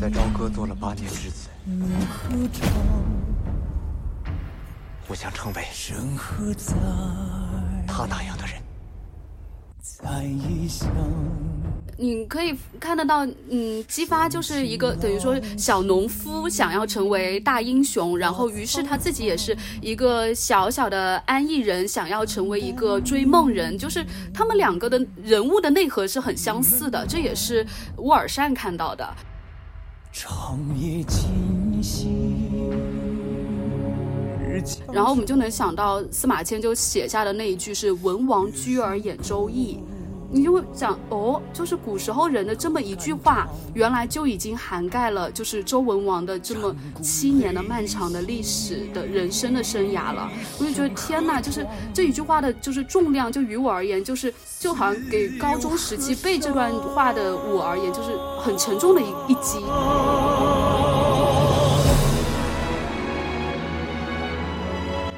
在朝歌做了八年之子，我想成为他那样的人。你可以看得到，嗯，姬发就是一个等于说小农夫想要成为大英雄，然后于是他自己也是一个小小的安逸人，想要成为一个追梦人，就是他们两个的人物的内核是很相似的，这也是乌尔善看到的。长夜静息。然后我们就能想到司马迁就写下的那一句是“文王居而演周易”，你就会想哦，就是古时候人的这么一句话，原来就已经涵盖了就是周文王的这么七年的漫长的历史的人生的生涯了。我就觉得天哪，就是这一句话的就是重量，就于我而言，就是就好像给高中时期背这段话的我而言，就是很沉重的一一击。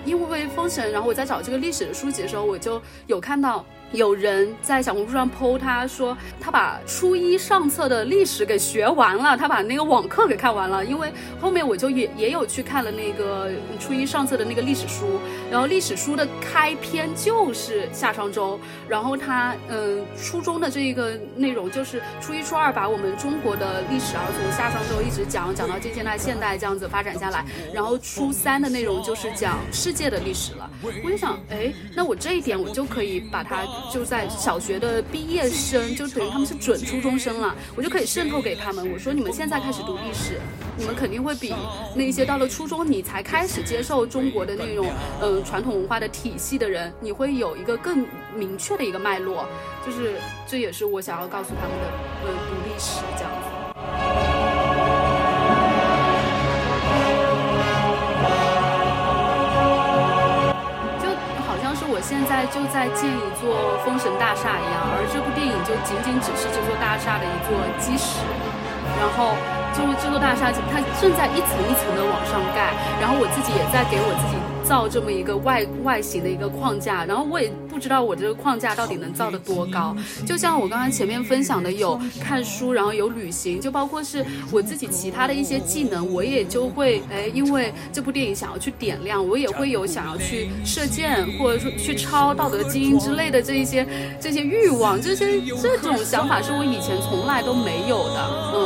因为封神，然后我在找这个历史的书籍的时候，我就有看到。有人在小红书上 PO，他说他把初一上册的历史给学完了，他把那个网课给看完了。因为后面我就也也有去看了那个初一上册的那个历史书，然后历史书的开篇就是夏商周，然后他嗯初中的这一个内容就是初一初二把我们中国的历史啊从夏商周一直讲讲到近现代现代这样子发展下来，然后初三的内容就是讲世界的历史了。我就想，哎，那我这一点我就可以把它。就在小学的毕业生，就等于他们是准初中生了，我就可以渗透给他们。我说你们现在开始读历史，你们肯定会比那些到了初中你才开始接受中国的那种嗯传统文化的体系的人，你会有一个更明确的一个脉络。就是这也是我想要告诉他们的，嗯，读历史这样子。现在就在建一座封神大厦一样，而这部电影就仅仅只是这座大厦的一座基石，然后就是这座大厦它正在一层一层的往上盖，然后我自己也在给我自己。造这么一个外外形的一个框架，然后我也不知道我这个框架到底能造得多高。就像我刚刚前面分享的，有看书，然后有旅行，就包括是我自己其他的一些技能，我也就会哎，因为这部电影想要去点亮，我也会有想要去射箭，或者说去抄《道德经》之类的这一些这些欲望，这些这种想法是我以前从来都没有的，嗯。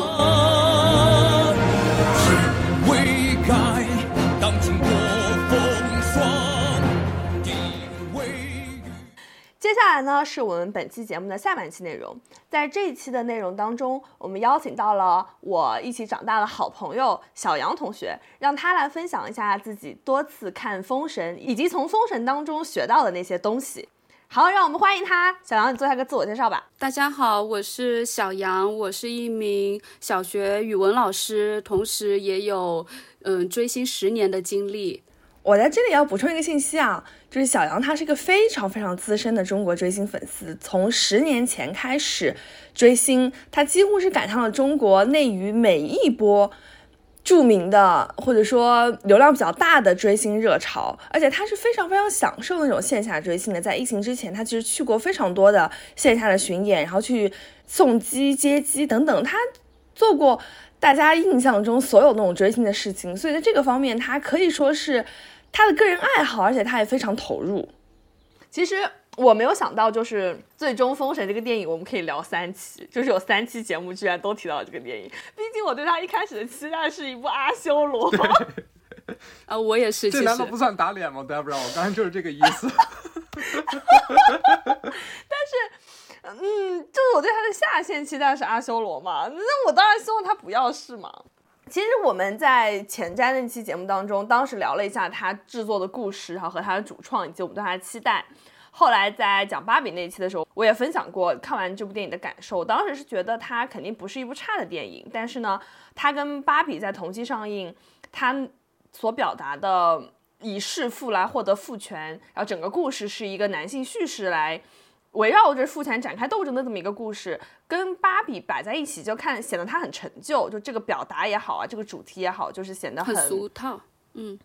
接下来呢，是我们本期节目的下半期内容。在这一期的内容当中，我们邀请到了我一起长大的好朋友小杨同学，让他来分享一下自己多次看《封神》，以及从《封神》当中学到的那些东西。好，让我们欢迎他。小杨，你做下个自我介绍吧。大家好，我是小杨，我是一名小学语文老师，同时也有嗯追星十年的经历。我在这里要补充一个信息啊，就是小杨他是一个非常非常资深的中国追星粉丝，从十年前开始追星，他几乎是赶上了中国内娱每一波著名的或者说流量比较大的追星热潮，而且他是非常非常享受那种线下追星的。在疫情之前，他其实去过非常多的线下的巡演，然后去送机、接机等等，他做过大家印象中所有那种追星的事情，所以在这个方面，他可以说是。他的个人爱好，而且他也非常投入。其实我没有想到，就是最终《封神》这个电影，我们可以聊三期，就是有三期节目居然都提到了这个电影。毕竟我对他一开始的期待是一部阿修罗。啊，我也是。这难道不算打脸吗？Debra，我刚才就是这个意思。但是，嗯，就是我对他的下限期待是阿修罗嘛，那我当然希望他不要是嘛。其实我们在前瞻那期节目当中，当时聊了一下他制作的故事，然后和他的主创以及我们对他的期待。后来在讲芭比那一期的时候，我也分享过看完这部电影的感受。当时是觉得它肯定不是一部差的电影，但是呢，它跟芭比在同期上映，它所表达的以弑父来获得父权，然后整个故事是一个男性叙事来。围绕着父权展开斗争的这么一个故事，跟芭比摆在一起，就看显得它很陈旧，就这个表达也好啊，这个主题也好，就是显得很俗套。嗯，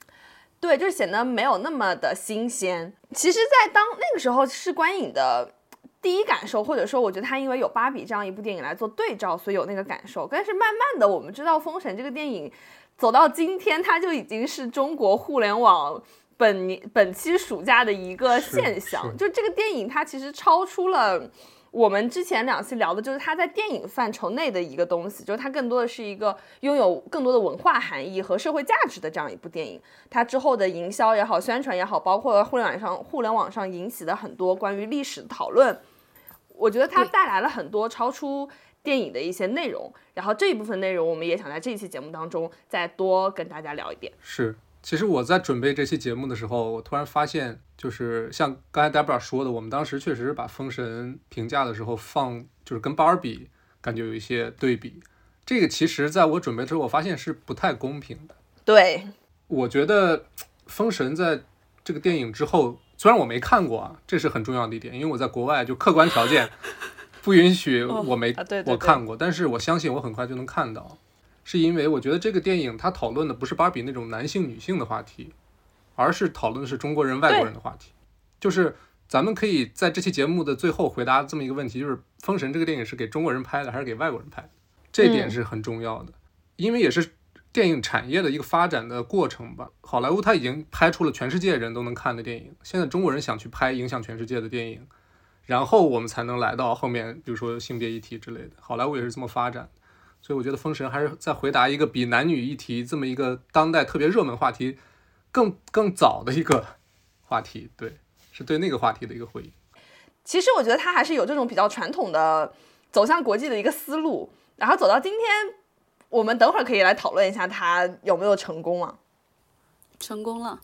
对，就是显得没有那么的新鲜。其实，在当那个时候是观影的。第一感受，或者说我觉得他因为有芭比这样一部电影来做对照，所以有那个感受。但是慢慢的，我们知道《封神》这个电影走到今天，它就已经是中国互联网本年本期暑假的一个现象。就这个电影，它其实超出了。我们之前两期聊的就是它在电影范畴内的一个东西，就是它更多的是一个拥有更多的文化含义和社会价值的这样一部电影。它之后的营销也好，宣传也好，包括互联网上互联网上引起的很多关于历史的讨论，我觉得它带来了很多超出电影的一些内容。然后这一部分内容，我们也想在这一期节目当中再多跟大家聊一点。是。其实我在准备这期节目的时候，我突然发现，就是像刚才 Debra 说的，我们当时确实把《封神》评价的时候放，就是跟芭比感觉有一些对比。这个其实在我准备之后，我发现是不太公平的。对，我觉得《封神》在这个电影之后，虽然我没看过啊，这是很重要的一点，因为我在国外就客观条件 不允许我没我看过，但是我相信我很快就能看到。是因为我觉得这个电影它讨论的不是芭比那种男性女性的话题，而是讨论的是中国人外国人的话题。就是咱们可以在这期节目的最后回答这么一个问题：就是《封神》这个电影是给中国人拍的还是给外国人拍的？这点是很重要的，因为也是电影产业的一个发展的过程吧。好莱坞它已经拍出了全世界人都能看的电影，现在中国人想去拍影响全世界的电影，然后我们才能来到后面，比如说性别议题之类的。好莱坞也是这么发展。所以我觉得《封神》还是在回答一个比男女议题这么一个当代特别热门话题更更早的一个话题，对，是对那个话题的一个回应。其实我觉得他还是有这种比较传统的走向国际的一个思路，然后走到今天，我们等会儿可以来讨论一下他有没有成功啊？成功了。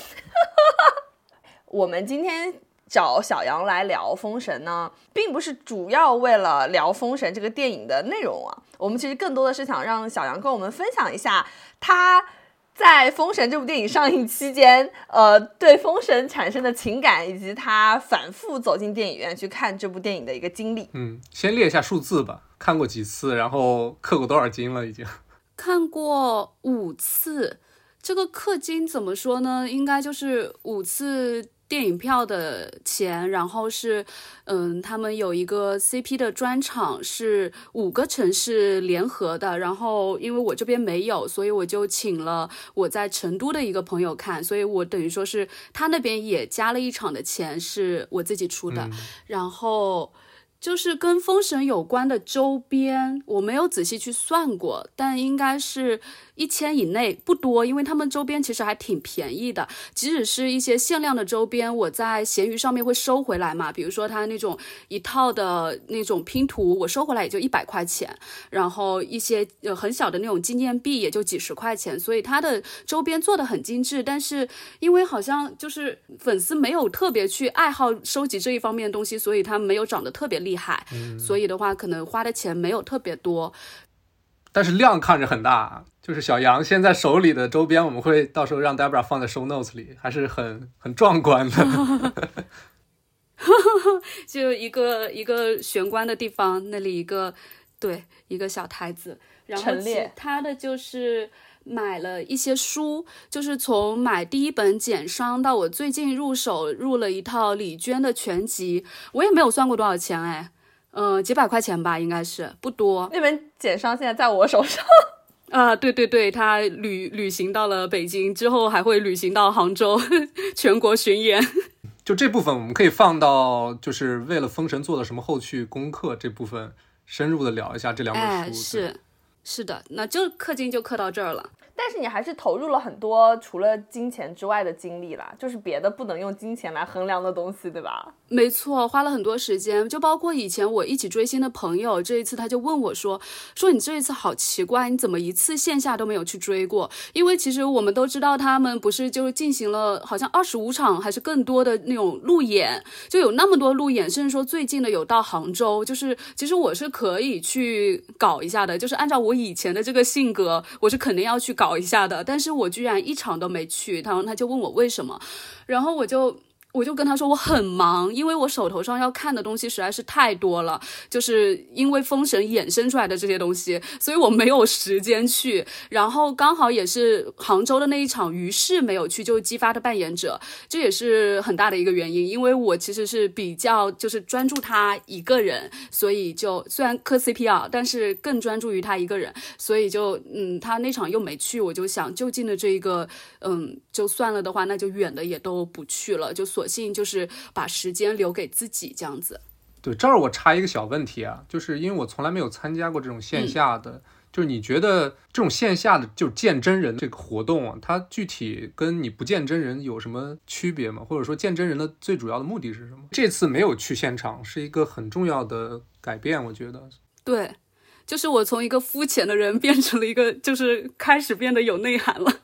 我们今天。找小杨来聊《封神》呢，并不是主要为了聊《封神》这个电影的内容啊，我们其实更多的是想让小杨跟我们分享一下他在《封神》这部电影上映期间，呃，对《封神》产生的情感，以及他反复走进电影院去看这部电影的一个经历。嗯，先列一下数字吧，看过几次，然后氪过多少金了？已经 看过五次，这个氪金怎么说呢？应该就是五次。电影票的钱，然后是，嗯，他们有一个 CP 的专场，是五个城市联合的。然后因为我这边没有，所以我就请了我在成都的一个朋友看，所以我等于说是他那边也加了一场的钱，是我自己出的。然后就是跟封神有关的周边，我没有仔细去算过，但应该是。一千以内不多，因为他们周边其实还挺便宜的。即使是一些限量的周边，我在闲鱼上面会收回来嘛。比如说它那种一套的那种拼图，我收回来也就一百块钱。然后一些呃很小的那种纪念币也就几十块钱。所以它的周边做的很精致，但是因为好像就是粉丝没有特别去爱好收集这一方面的东西，所以它没有涨得特别厉害。所以的话，可能花的钱没有特别多。但是量看着很大，就是小杨现在手里的周边，我们会到时候让 Debra 放在 show notes 里，还是很很壮观的。就一个一个玄关的地方，那里一个对一个小台子，然后其他的就是买了一些书，就是从买第一本简商到我最近入手入了一套李娟的全集，我也没有算过多少钱哎。嗯，几百块钱吧，应该是不多。那本简商现在在我手上。啊，对对对，他旅旅行到了北京之后，还会旅行到杭州，全国巡演。就这部分，我们可以放到就是为了封神做了什么后续功课这部分，深入的聊一下这两本书。是是的，那就氪金就氪到这儿了。但是你还是投入了很多除了金钱之外的精力啦，就是别的不能用金钱来衡量的东西，对吧？没错，花了很多时间，就包括以前我一起追星的朋友，这一次他就问我说：“说你这一次好奇怪，你怎么一次线下都没有去追过？因为其实我们都知道，他们不是就进行了好像二十五场还是更多的那种路演，就有那么多路演，甚至说最近的有到杭州，就是其实我是可以去搞一下的，就是按照我以前的这个性格，我是肯定要去搞。”搞一下的，但是我居然一场都没去，然后他就问我为什么，然后我就我就跟他说我很忙，因为我手头上要看的东西实在是太多了，就是因为封神衍生出来的这些东西，所以我没有时间去。然后刚好也是杭州的那一场，于是没有去，就激发的扮演者，这也是很大的一个原因。因为我其实是比较就是专注他一个人，所以就虽然磕 CP 啊，但是更专注于他一个人，所以就嗯，他那场又没去，我就想就近的这一个嗯，就算了的话，那就远的也都不去了，就。索性就是把时间留给自己这样子。对，这儿我插一个小问题啊，就是因为我从来没有参加过这种线下的，就是你觉得这种线下的就见真人这个活动啊，它具体跟你不见真人有什么区别吗？或者说见真人的最主要的目的是什么？这次没有去现场是一个很重要的改变，我觉得。对，就是我从一个肤浅的人变成了一个，就是开始变得有内涵了。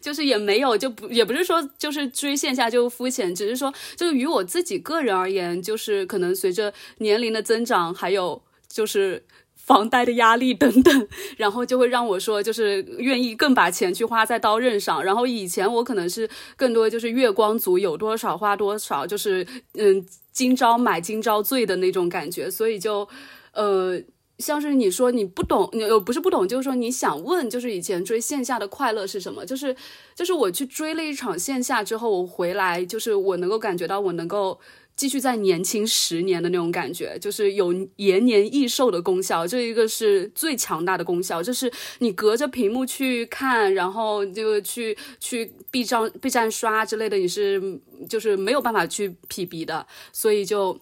就是也没有，就不也不是说就是追线下就肤浅，只是说就是于我自己个人而言，就是可能随着年龄的增长，还有就是房贷的压力等等，然后就会让我说就是愿意更把钱去花在刀刃上。然后以前我可能是更多就是月光族，有多少花多少，就是嗯今朝买今朝醉的那种感觉，所以就呃。像是你说你不懂，你呃不是不懂，就是说你想问，就是以前追线下的快乐是什么？就是就是我去追了一场线下之后，我回来就是我能够感觉到我能够继续再年轻十年的那种感觉，就是有延年益寿的功效，这一个是最强大的功效。就是你隔着屏幕去看，然后就去去 B 站 B 站刷之类的，你是就是没有办法去匹敌的，所以就。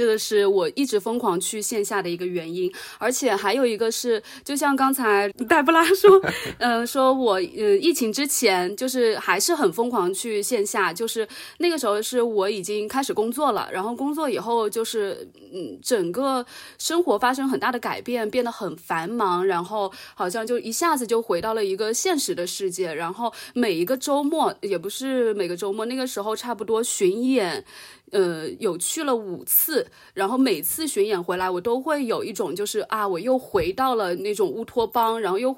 这个是我一直疯狂去线下的一个原因，而且还有一个是，就像刚才黛布拉说，嗯，说我呃疫情之前就是还是很疯狂去线下，就是那个时候是我已经开始工作了，然后工作以后就是嗯整个生活发生很大的改变，变得很繁忙，然后好像就一下子就回到了一个现实的世界，然后每一个周末也不是每个周末，那个时候差不多巡演。呃，有去了五次，然后每次巡演回来，我都会有一种就是啊，我又回到了那种乌托邦，然后又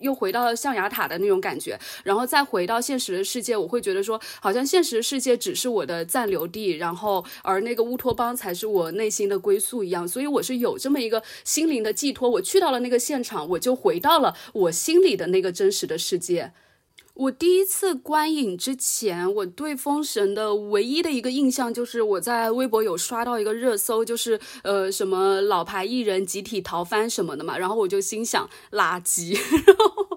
又回到象牙塔的那种感觉，然后再回到现实的世界，我会觉得说，好像现实世界只是我的暂留地，然后而那个乌托邦才是我内心的归宿一样，所以我是有这么一个心灵的寄托，我去到了那个现场，我就回到了我心里的那个真实的世界。我第一次观影之前，我对《封神》的唯一的一个印象就是我在微博有刷到一个热搜，就是呃什么老牌艺人集体逃翻什么的嘛，然后我就心想垃圾，然 后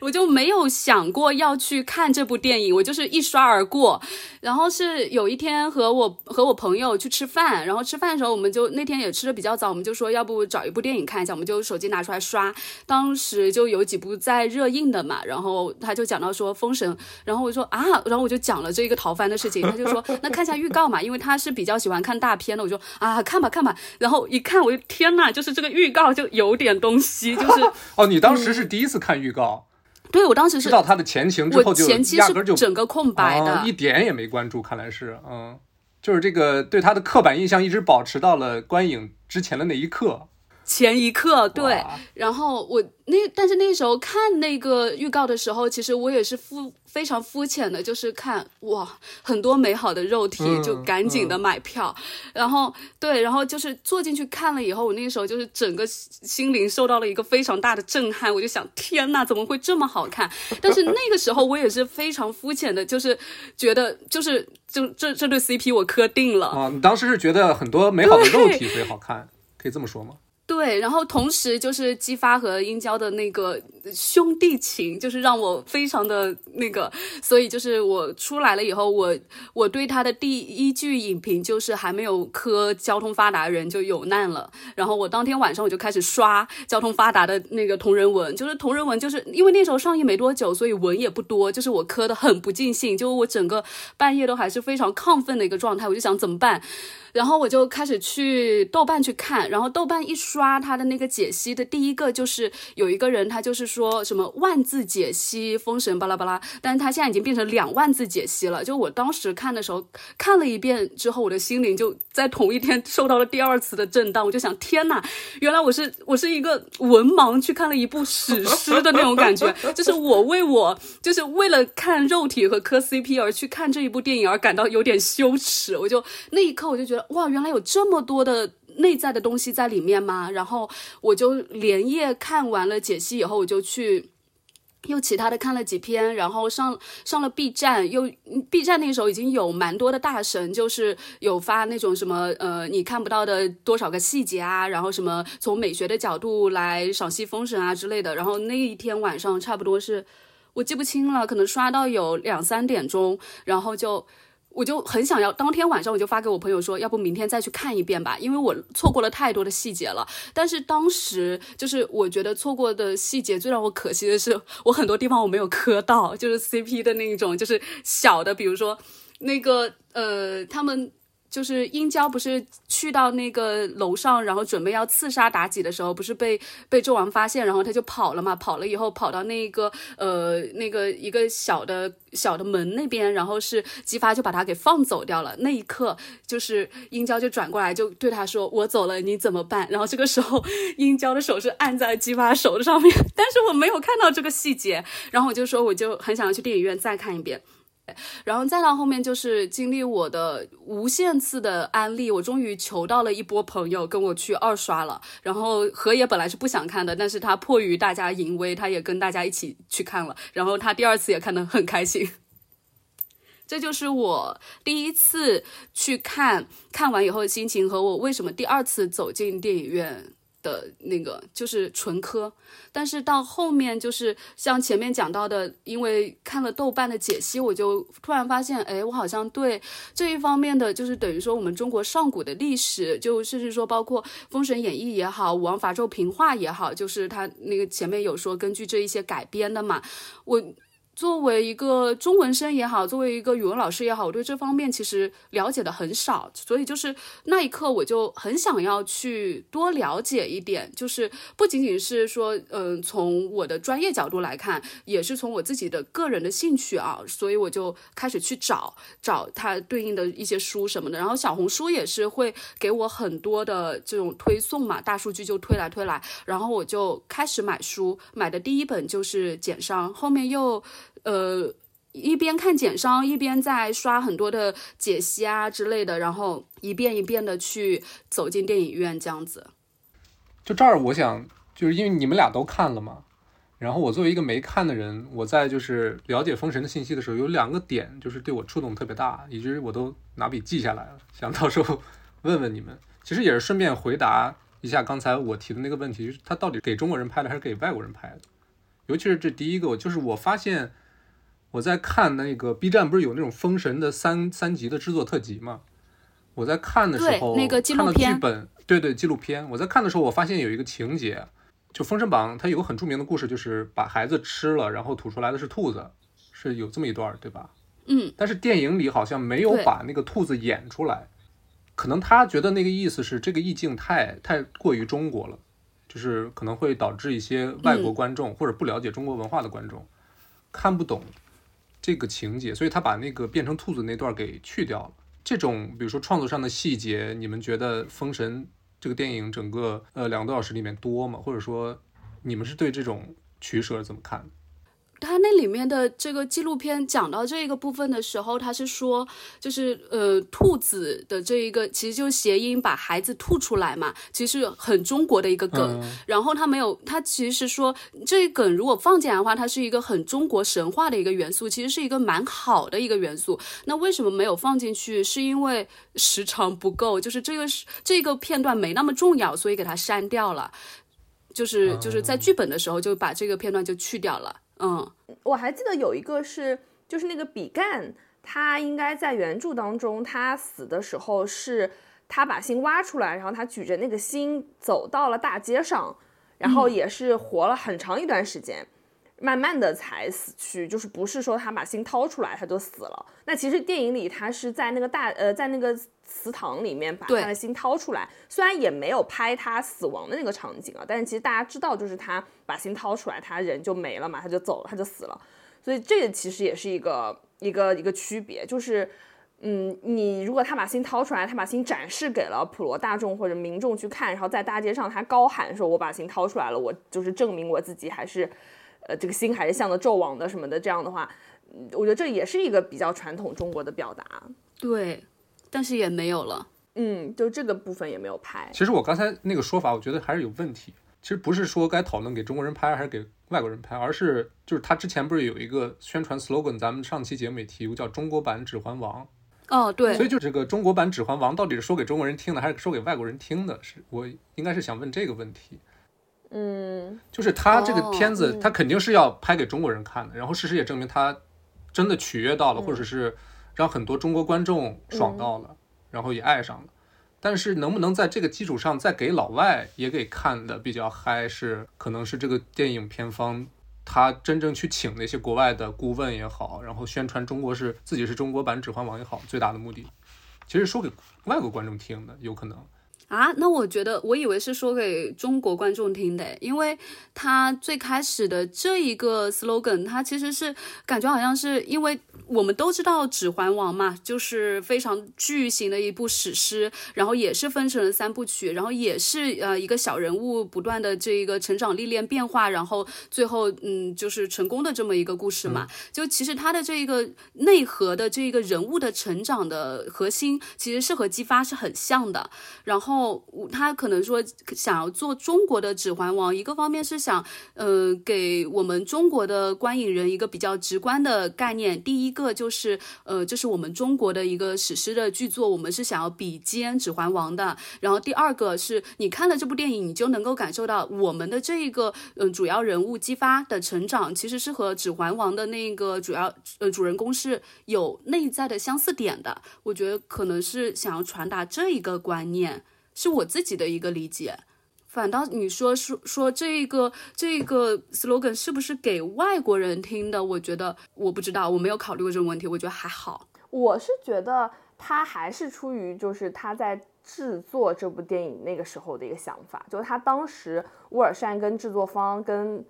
我就没有想过要去看这部电影，我就是一刷而过。然后是有一天和我和我朋友去吃饭，然后吃饭的时候我们就那天也吃的比较早，我们就说要不找一部电影看一下，我们就手机拿出来刷，当时就有几部在热映的嘛，然后他就讲到。说封神，然后我说啊，然后我就讲了这个逃犯的事情，他就说那看下预告嘛，因为他是比较喜欢看大片的，我说啊看吧看吧，然后一看我就天呐，就是这个预告就有点东西，就是哦，你当时是第一次看预告，对我当时是知道他的前情之后就压根就整个空白的，一点也没关注，看来是嗯，就是这个对他的刻板印象一直保持到了观影之前的那一刻。前一刻，对，然后我那，但是那时候看那个预告的时候，其实我也是肤非常肤浅的，就是看哇，很多美好的肉体，就赶紧的买票，然后对，然后就是坐进去看了以后，我那个时候就是整个心灵受到了一个非常大的震撼，我就想，天呐，怎么会这么好看？但是那个时候我也是非常肤浅的，就是觉得就是就这这对 CP 我磕定了啊！你当时是觉得很多美好的肉体所以好看，可以这么说吗？对，然后同时就是激发和殷郊的那个兄弟情，就是让我非常的那个，所以就是我出来了以后，我我对他的第一句影评就是还没有磕交通发达人就有难了。然后我当天晚上我就开始刷交通发达的那个同人文，就是同人文，就是因为那时候上映没多久，所以文也不多，就是我磕的很不尽兴，就我整个半夜都还是非常亢奋的一个状态，我就想怎么办，然后我就开始去豆瓣去看，然后豆瓣一刷。刷他的那个解析的第一个就是有一个人，他就是说什么万字解析封神巴拉巴拉，但是他现在已经变成两万字解析了。就我当时看的时候，看了一遍之后，我的心灵就在同一天受到了第二次的震荡。我就想，天呐，原来我是我是一个文盲去看了一部史诗的那种感觉，就是我为我就是为了看肉体和磕 CP 而去看这一部电影而感到有点羞耻。我就那一刻我就觉得，哇，原来有这么多的。内在的东西在里面吗？然后我就连夜看完了解析以后，我就去又其他的看了几篇，然后上上了 B 站，又 B 站那时候已经有蛮多的大神，就是有发那种什么呃你看不到的多少个细节啊，然后什么从美学的角度来赏析封神啊之类的。然后那一天晚上差不多是我记不清了，可能刷到有两三点钟，然后就。我就很想要，当天晚上我就发给我朋友说，要不明天再去看一遍吧，因为我错过了太多的细节了。但是当时就是我觉得错过的细节最让我可惜的是，我很多地方我没有磕到，就是 CP 的那种，就是小的，比如说那个呃，他们。就是殷郊不是去到那个楼上，然后准备要刺杀妲己的时候，不是被被纣王发现，然后他就跑了嘛。跑了以后，跑到那个呃那个一个小的小的门那边，然后是姬发就把他给放走掉了。那一刻，就是殷郊就转过来就对他说：“我走了，你怎么办？”然后这个时候，殷郊的手是按在姬发手上面，但是我没有看到这个细节。然后我就说，我就很想要去电影院再看一遍。然后再到后面就是经历我的无限次的安利，我终于求到了一波朋友跟我去二刷了。然后何野本来是不想看的，但是他迫于大家淫威，他也跟大家一起去看了。然后他第二次也看得很开心。这就是我第一次去看，看完以后的心情和我为什么第二次走进电影院。的那个就是纯科，但是到后面就是像前面讲到的，因为看了豆瓣的解析，我就突然发现，哎，我好像对这一方面的，就是等于说我们中国上古的历史，就甚至说包括《封神演义》也好，《武王伐纣平话》也好，就是他那个前面有说根据这一些改编的嘛，我。作为一个中文生也好，作为一个语文老师也好，我对这方面其实了解的很少，所以就是那一刻我就很想要去多了解一点，就是不仅仅是说，嗯，从我的专业角度来看，也是从我自己的个人的兴趣啊，所以我就开始去找找它对应的一些书什么的，然后小红书也是会给我很多的这种推送嘛，大数据就推来推来，然后我就开始买书，买的第一本就是简商，后面又。呃，一边看简商，一边在刷很多的解析啊之类的，然后一遍一遍的去走进电影院这样子。就这儿，我想就是因为你们俩都看了嘛，然后我作为一个没看的人，我在就是了解封神的信息的时候，有两个点就是对我触动特别大，以至于我都拿笔记下来了，想到时候问问你们。其实也是顺便回答一下刚才我提的那个问题，就是他到底给中国人拍的还是给外国人拍的？尤其是这第一个，就是我发现。我在看那个 B 站，不是有那种封神的三三集的制作特辑吗？我在看的时候，那个纪录片，对对，纪录片。我在看的时候，我发现有一个情节，就《封神榜》，它有个很著名的故事，就是把孩子吃了，然后吐出来的是兔子，是有这么一段，对吧？嗯。但是电影里好像没有把那个兔子演出来，可能他觉得那个意思是这个意境太太过于中国了，就是可能会导致一些外国观众或者不了解中国文化的观众看不懂。这个情节，所以他把那个变成兔子那段给去掉了。这种比如说创作上的细节，你们觉得《封神》这个电影整个呃两个多小时里面多吗？或者说，你们是对这种取舍怎么看？他那里面的这个纪录片讲到这个部分的时候，他是说，就是呃，兔子的这一个，其实就谐音把孩子吐出来嘛，其实很中国的一个梗。然后他没有，他其实说这一梗如果放进来的话，它是一个很中国神话的一个元素，其实是一个蛮好的一个元素。那为什么没有放进去？是因为时长不够，就是这个这个片段没那么重要，所以给它删掉了。就是就是在剧本的时候就把这个片段就去掉了。嗯，我还记得有一个是，就是那个比干，他应该在原著当中，他死的时候是，他把心挖出来，然后他举着那个心走到了大街上，然后也是活了很长一段时间，慢慢的才死去，就是不是说他把心掏出来他就死了。那其实电影里他是在那个大呃在那个祠堂里面把他的心掏出来，虽然也没有拍他死亡的那个场景啊，但是其实大家知道就是他把心掏出来，他人就没了嘛，他就走了，他就死了。所以这个其实也是一个一个一个区别，就是。嗯，你如果他把心掏出来，他把心展示给了普罗大众或者民众去看，然后在大街上他高喊说：“我把心掏出来了，我就是证明我自己还是，呃，这个心还是向着纣王的什么的。”这样的话，我觉得这也是一个比较传统中国的表达。对，但是也没有了。嗯，就这个部分也没有拍。其实我刚才那个说法，我觉得还是有问题。其实不是说该讨论给中国人拍还是给外国人拍，而是就是他之前不是有一个宣传 slogan，咱们上期节目也提过，叫中国版《指环王》。哦，对，所以就这个中国版《指环王》到底是说给中国人听的，还是说给外国人听的？是我应该是想问这个问题。嗯，就是他这个片子，他肯定是要拍给中国人看的。然后事实也证明，他真的取悦到了，或者是让很多中国观众爽到了，然后也爱上了。但是能不能在这个基础上再给老外也给看的比较嗨，是可能是这个电影片方。他真正去请那些国外的顾问也好，然后宣传中国是自己是中国版《指环王》也好，最大的目的，其实说给外国观众听的，有可能。啊，那我觉得，我以为是说给中国观众听的，因为他最开始的这一个 slogan，他其实是感觉好像是因为我们都知道《指环王》嘛，就是非常巨型的一部史诗，然后也是分成了三部曲，然后也是呃一个小人物不断的这一个成长历练变化，然后最后嗯就是成功的这么一个故事嘛。就其实他的这一个内核的这一个人物的成长的核心，其实是和姬发是很像的，然后。后他可能说想要做中国的《指环王》，一个方面是想，呃，给我们中国的观影人一个比较直观的概念。第一个就是，呃，这是我们中国的一个史诗的巨作，我们是想要比肩《指环王》的。然后第二个是你看了这部电影，你就能够感受到我们的这一个，嗯，主要人物姬发的成长，其实是和《指环王》的那个主要，呃，主人公是有内在的相似点的。我觉得可能是想要传达这一个观念。是我自己的一个理解，反倒你说说说这个这个 slogan 是不是给外国人听的？我觉得我不知道，我没有考虑过这个问题。我觉得还好。我是觉得他还是出于就是他在制作这部电影那个时候的一个想法，就是他当时沃尔善跟制作方跟。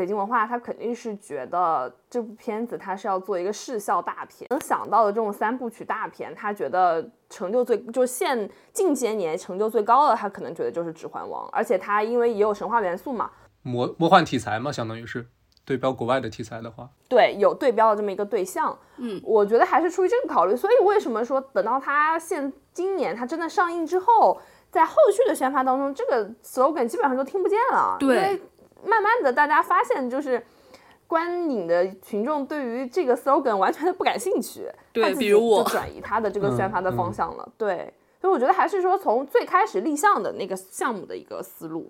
北京文化，他肯定是觉得这部片子他是要做一个视效大片，能想到的这种三部曲大片，他觉得成就最就现近些年成就最高的，他可能觉得就是《指环王》，而且他因为也有神话元素嘛，魔魔幻题材嘛，相当于是对标国外的题材的话，对，有对标的这么一个对象，嗯，我觉得还是出于这个考虑，所以为什么说等到他现今年他真的上映之后，在后续的宣发当中，这个 slogan 基本上都听不见了，对。慢慢的，大家发现就是观影的群众对于这个 slogan 完全的不感兴趣，对，比如我。转移他的这个宣发的方向了，对，所以我觉得还是说从最开始立项的那个项目的一个思路。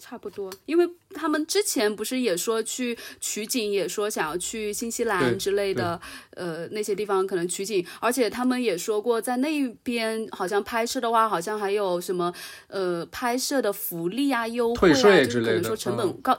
差不多，因为他们之前不是也说去取景，也说想要去新西兰之类的，呃，那些地方可能取景，而且他们也说过，在那边好像拍摄的话，好像还有什么，呃，拍摄的福利啊、优惠啊，就是可能说成本高。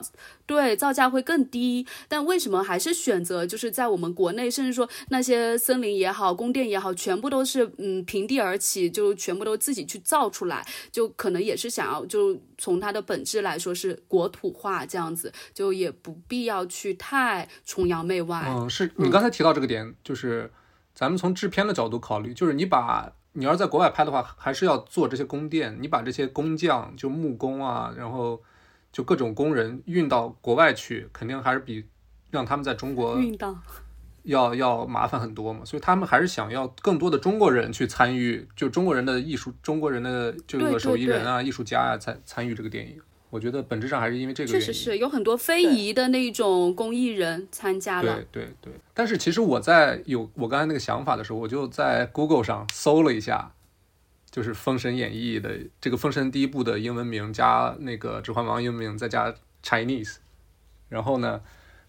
对，造价会更低，但为什么还是选择就是在我们国内，甚至说那些森林也好，宫殿也好，全部都是嗯平地而起，就全部都自己去造出来，就可能也是想要就从它的本质来说是国土化这样子，就也不必要去太崇洋媚外。嗯，是你刚才提到这个点，就是咱们从制片的角度考虑，就是你把你要是在国外拍的话，还是要做这些宫殿，你把这些工匠就木工啊，然后。就各种工人运到国外去，肯定还是比让他们在中国运到要要麻烦很多嘛。所以他们还是想要更多的中国人去参与，就中国人的艺术，中国人的这个手艺人啊、艺术家啊参参与这个电影。我觉得本质上还是因为这个原因确实是有很多非遗的那种工艺人参加了。对对对。但是其实我在有我刚才那个想法的时候，我就在 Google 上搜了一下。就是《封神演义》的这个《封神》第一部的英文名加那个《指环王》英文名再加 Chinese，然后呢，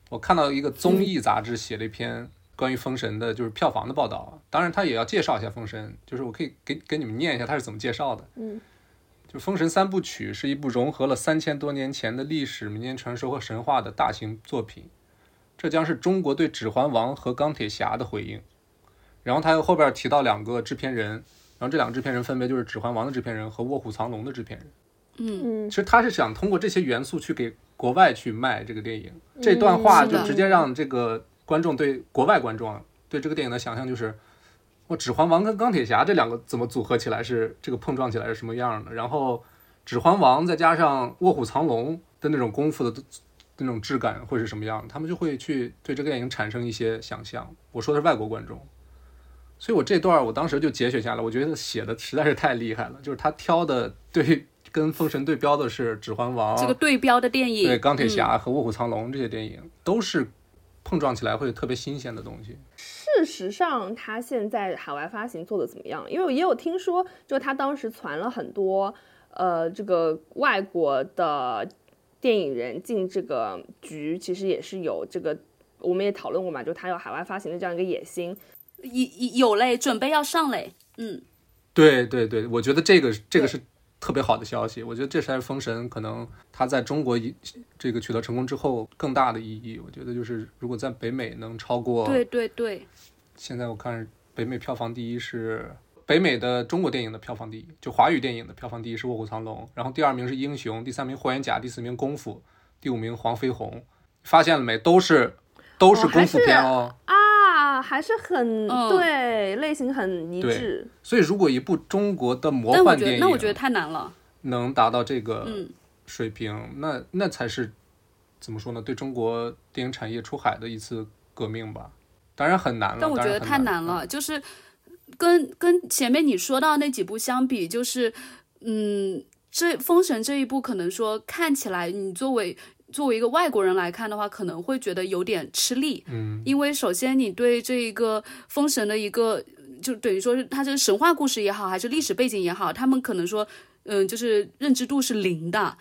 我看到一个综艺杂志写了一篇关于《封神》的，就是票房的报道。当然，他也要介绍一下《封神》，就是我可以给给你们念一下他是怎么介绍的。嗯，就《封神三部曲》是一部融合了三千多年前的历史、民间传说和神话的大型作品，这将是中国对《指环王》和《钢铁侠》的回应。然后他又后边提到两个制片人，然后这两个制片人分别就是《指环王》的制片人和《卧虎藏龙》的制片人。嗯，其实他是想通过这些元素去给国外去卖这个电影。这段话就直接让这个观众对国外观众啊，对这个电影的想象就是，我《指环王》跟《钢铁侠》这两个怎么组合起来是这个碰撞起来是什么样的？然后《指环王》再加上《卧虎藏龙》的那种功夫的那种质感会是什么样？他们就会去对这个电影产生一些想象。我说的是外国观众。所以我这段我当时就节选下来，我觉得写的实在是太厉害了。就是他挑的对跟封神对标的是《指环王》这个对标的电影，对钢铁侠和卧虎藏龙这些电影都是碰撞起来会特别新鲜的东西。事实上，他现在海外发行做的怎么样？因为也有听说，就他当时攒了很多呃这个外国的电影人进这个局，其实也是有这个，我们也讨论过嘛，就他有海外发行的这样一个野心。有有嘞，准备要上嘞。嗯，对对对，我觉得这个这个是特别好的消息。我觉得这才是封神可能它在中国一这个取得成功之后更大的意义。我觉得就是如果在北美能超过，对对对。现在我看北美票房第一是北美的中国电影的票房第一，就华语电影的票房第一是《卧虎藏龙》，然后第二名是《英雄》，第三名《霍元甲》，第四名《功夫》，第五名《黄飞鸿》。发现了没？都是都是功夫片哦。还是很对，类型很一致。所以，如果一部中国的魔幻电影，那我觉得太难了，能达到这个水平，那那才是怎么说呢？对中国电影产业出海的一次革命吧。当然很难了，但我觉得太难了。就是跟跟前面你说到那几部相比，就是嗯，这《封神》这一部，可能说看起来你作为。作为一个外国人来看的话，可能会觉得有点吃力，嗯，因为首先你对这一个封神的一个，就等于说是它这个神话故事也好，还是历史背景也好，他们可能说，嗯，就是认知度是零的。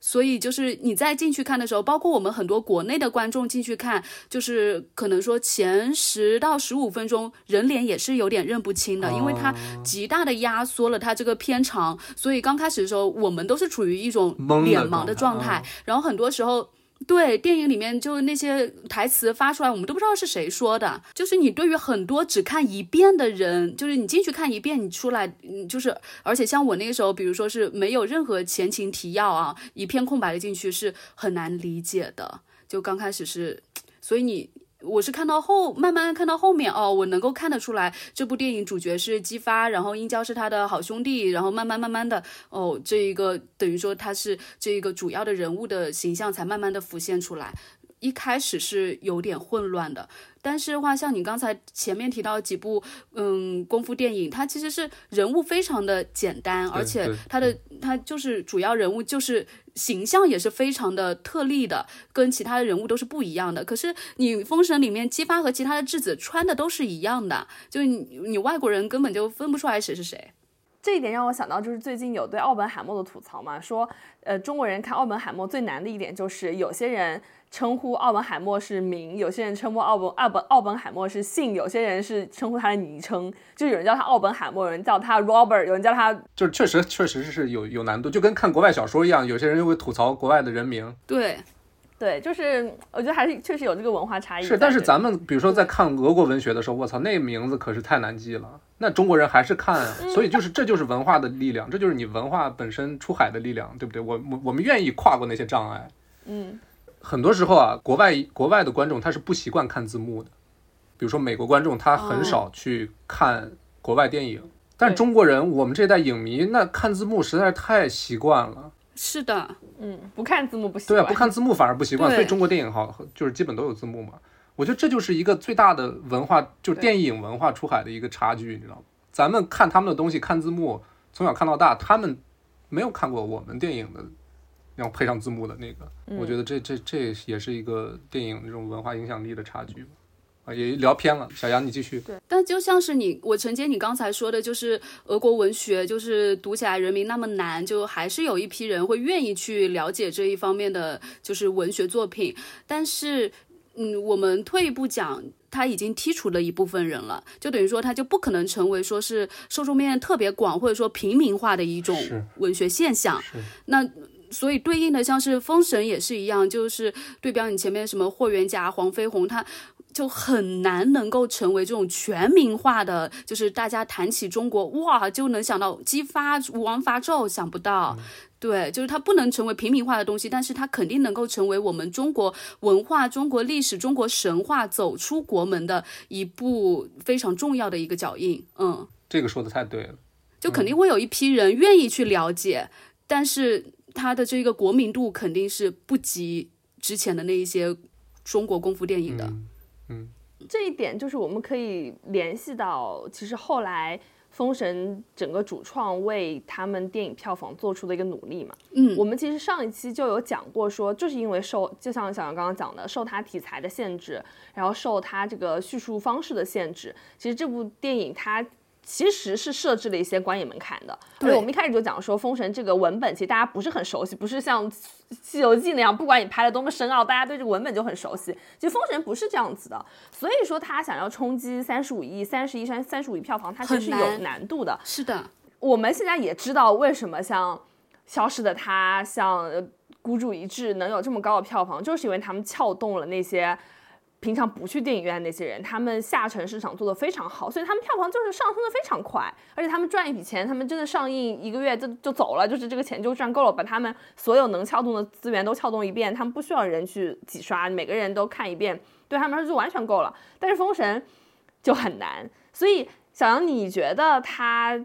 所以就是你在进去看的时候，包括我们很多国内的观众进去看，就是可能说前十到十五分钟人脸也是有点认不清的，因为它极大的压缩了它这个片长，所以刚开始的时候我们都是处于一种脸盲的状态，然后很多时候。对电影里面就那些台词发出来，我们都不知道是谁说的。就是你对于很多只看一遍的人，就是你进去看一遍，你出来，嗯，就是而且像我那个时候，比如说是没有任何前情提要啊，一片空白的进去是很难理解的。就刚开始是，所以你。我是看到后，慢慢看到后面哦，我能够看得出来，这部电影主角是姬发，然后殷郊是他的好兄弟，然后慢慢慢慢的哦，这一个等于说他是这一个主要的人物的形象才慢慢的浮现出来，一开始是有点混乱的。但是的话，像你刚才前面提到几部，嗯，功夫电影，它其实是人物非常的简单，而且它的它就是主要人物就是形象也是非常的特例的，跟其他的人物都是不一样的。可是你《封神》里面姬发和其他的质子穿的都是一样的，就你你外国人根本就分不出来谁是谁。这一点让我想到，就是最近有对奥本海默的吐槽嘛，说，呃，中国人看奥本海默最难的一点就是有些人。称呼奥本海默是名，有些人称呼奥本奥本奥本海默是姓，有些人是称呼他的昵称，就有人叫他奥本海默，有人叫他 Robert，有人叫他，就是确实确实是有有难度，就跟看国外小说一样，有些人就会吐槽国外的人名。对，对，就是我觉得还是确实有这个文化差异。是，但是咱们比如说在看俄国文学的时候，我操，那名字可是太难记了，那中国人还是看，所以就是这就是文化的力量，这就是你文化本身出海的力量，对不对？我我我们愿意跨过那些障碍。嗯。很多时候啊，国外国外的观众他是不习惯看字幕的，比如说美国观众他很少去看国外电影，但中国人我们这代影迷那看字幕实在是太习惯了。是的，嗯，不看字幕不习惯。对啊，不看字幕反而不习惯，所以中国电影好就是基本都有字幕嘛。我觉得这就是一个最大的文化，就是电影文化出海的一个差距，你知道吗？咱们看他们的东西看字幕，从小看到大，他们没有看过我们电影的。要配上字幕的那个，我觉得这这这也是一个电影那种文化影响力的差距啊，也聊偏了。小杨，你继续。对，但就像是你我承接你刚才说的，就是俄国文学就是读起来人民那么难，就还是有一批人会愿意去了解这一方面的就是文学作品。但是嗯，我们退一步讲，他已经剔除了一部分人了，就等于说他就不可能成为说是受众面特别广或者说平民化的一种文学现象。那所以对应的像是《封神》也是一样，就是对标你前面什么霍元甲、黄飞鸿，他就很难能够成为这种全民化的，就是大家谈起中国哇就能想到姬发、武王伐纣，想不到。对，就是它不能成为平民化的东西，但是它肯定能够成为我们中国文化、中国历史、中国神话走出国门的一步非常重要的一个脚印。嗯，这个说的太对了，就肯定会有一批人愿意去了解，但是它的这个国民度肯定是不及之前的那一些中国功夫电影的。嗯，这一点就是我们可以联系到，其实后来。封神整个主创为他们电影票房做出的一个努力嘛，嗯，我们其实上一期就有讲过，说就是因为受，就像小杨刚刚讲的，受它题材的限制，然后受它这个叙述方式的限制，其实这部电影它。其实是设置了一些观影门槛的。对，我们一开始就讲说，《封神》这个文本其实大家不是很熟悉，不是像《西游记》那样，不管你拍的多么深奥，大家对这个文本就很熟悉。其实《封神》不是这样子的，所以说他想要冲击三十五亿、三十亿、三三十五亿票房，它其实是有难度的。是的，我们现在也知道为什么像《消失的她》、像《孤注一掷》能有这么高的票房，就是因为他们撬动了那些。平常不去电影院那些人，他们下沉市场做得非常好，所以他们票房就是上升的非常快，而且他们赚一笔钱，他们真的上映一个月就就走了，就是这个钱就赚够了，把他们所有能撬动的资源都撬动一遍，他们不需要人去挤刷，每个人都看一遍，对他们来说就完全够了。但是封神就很难，所以小杨，你觉得他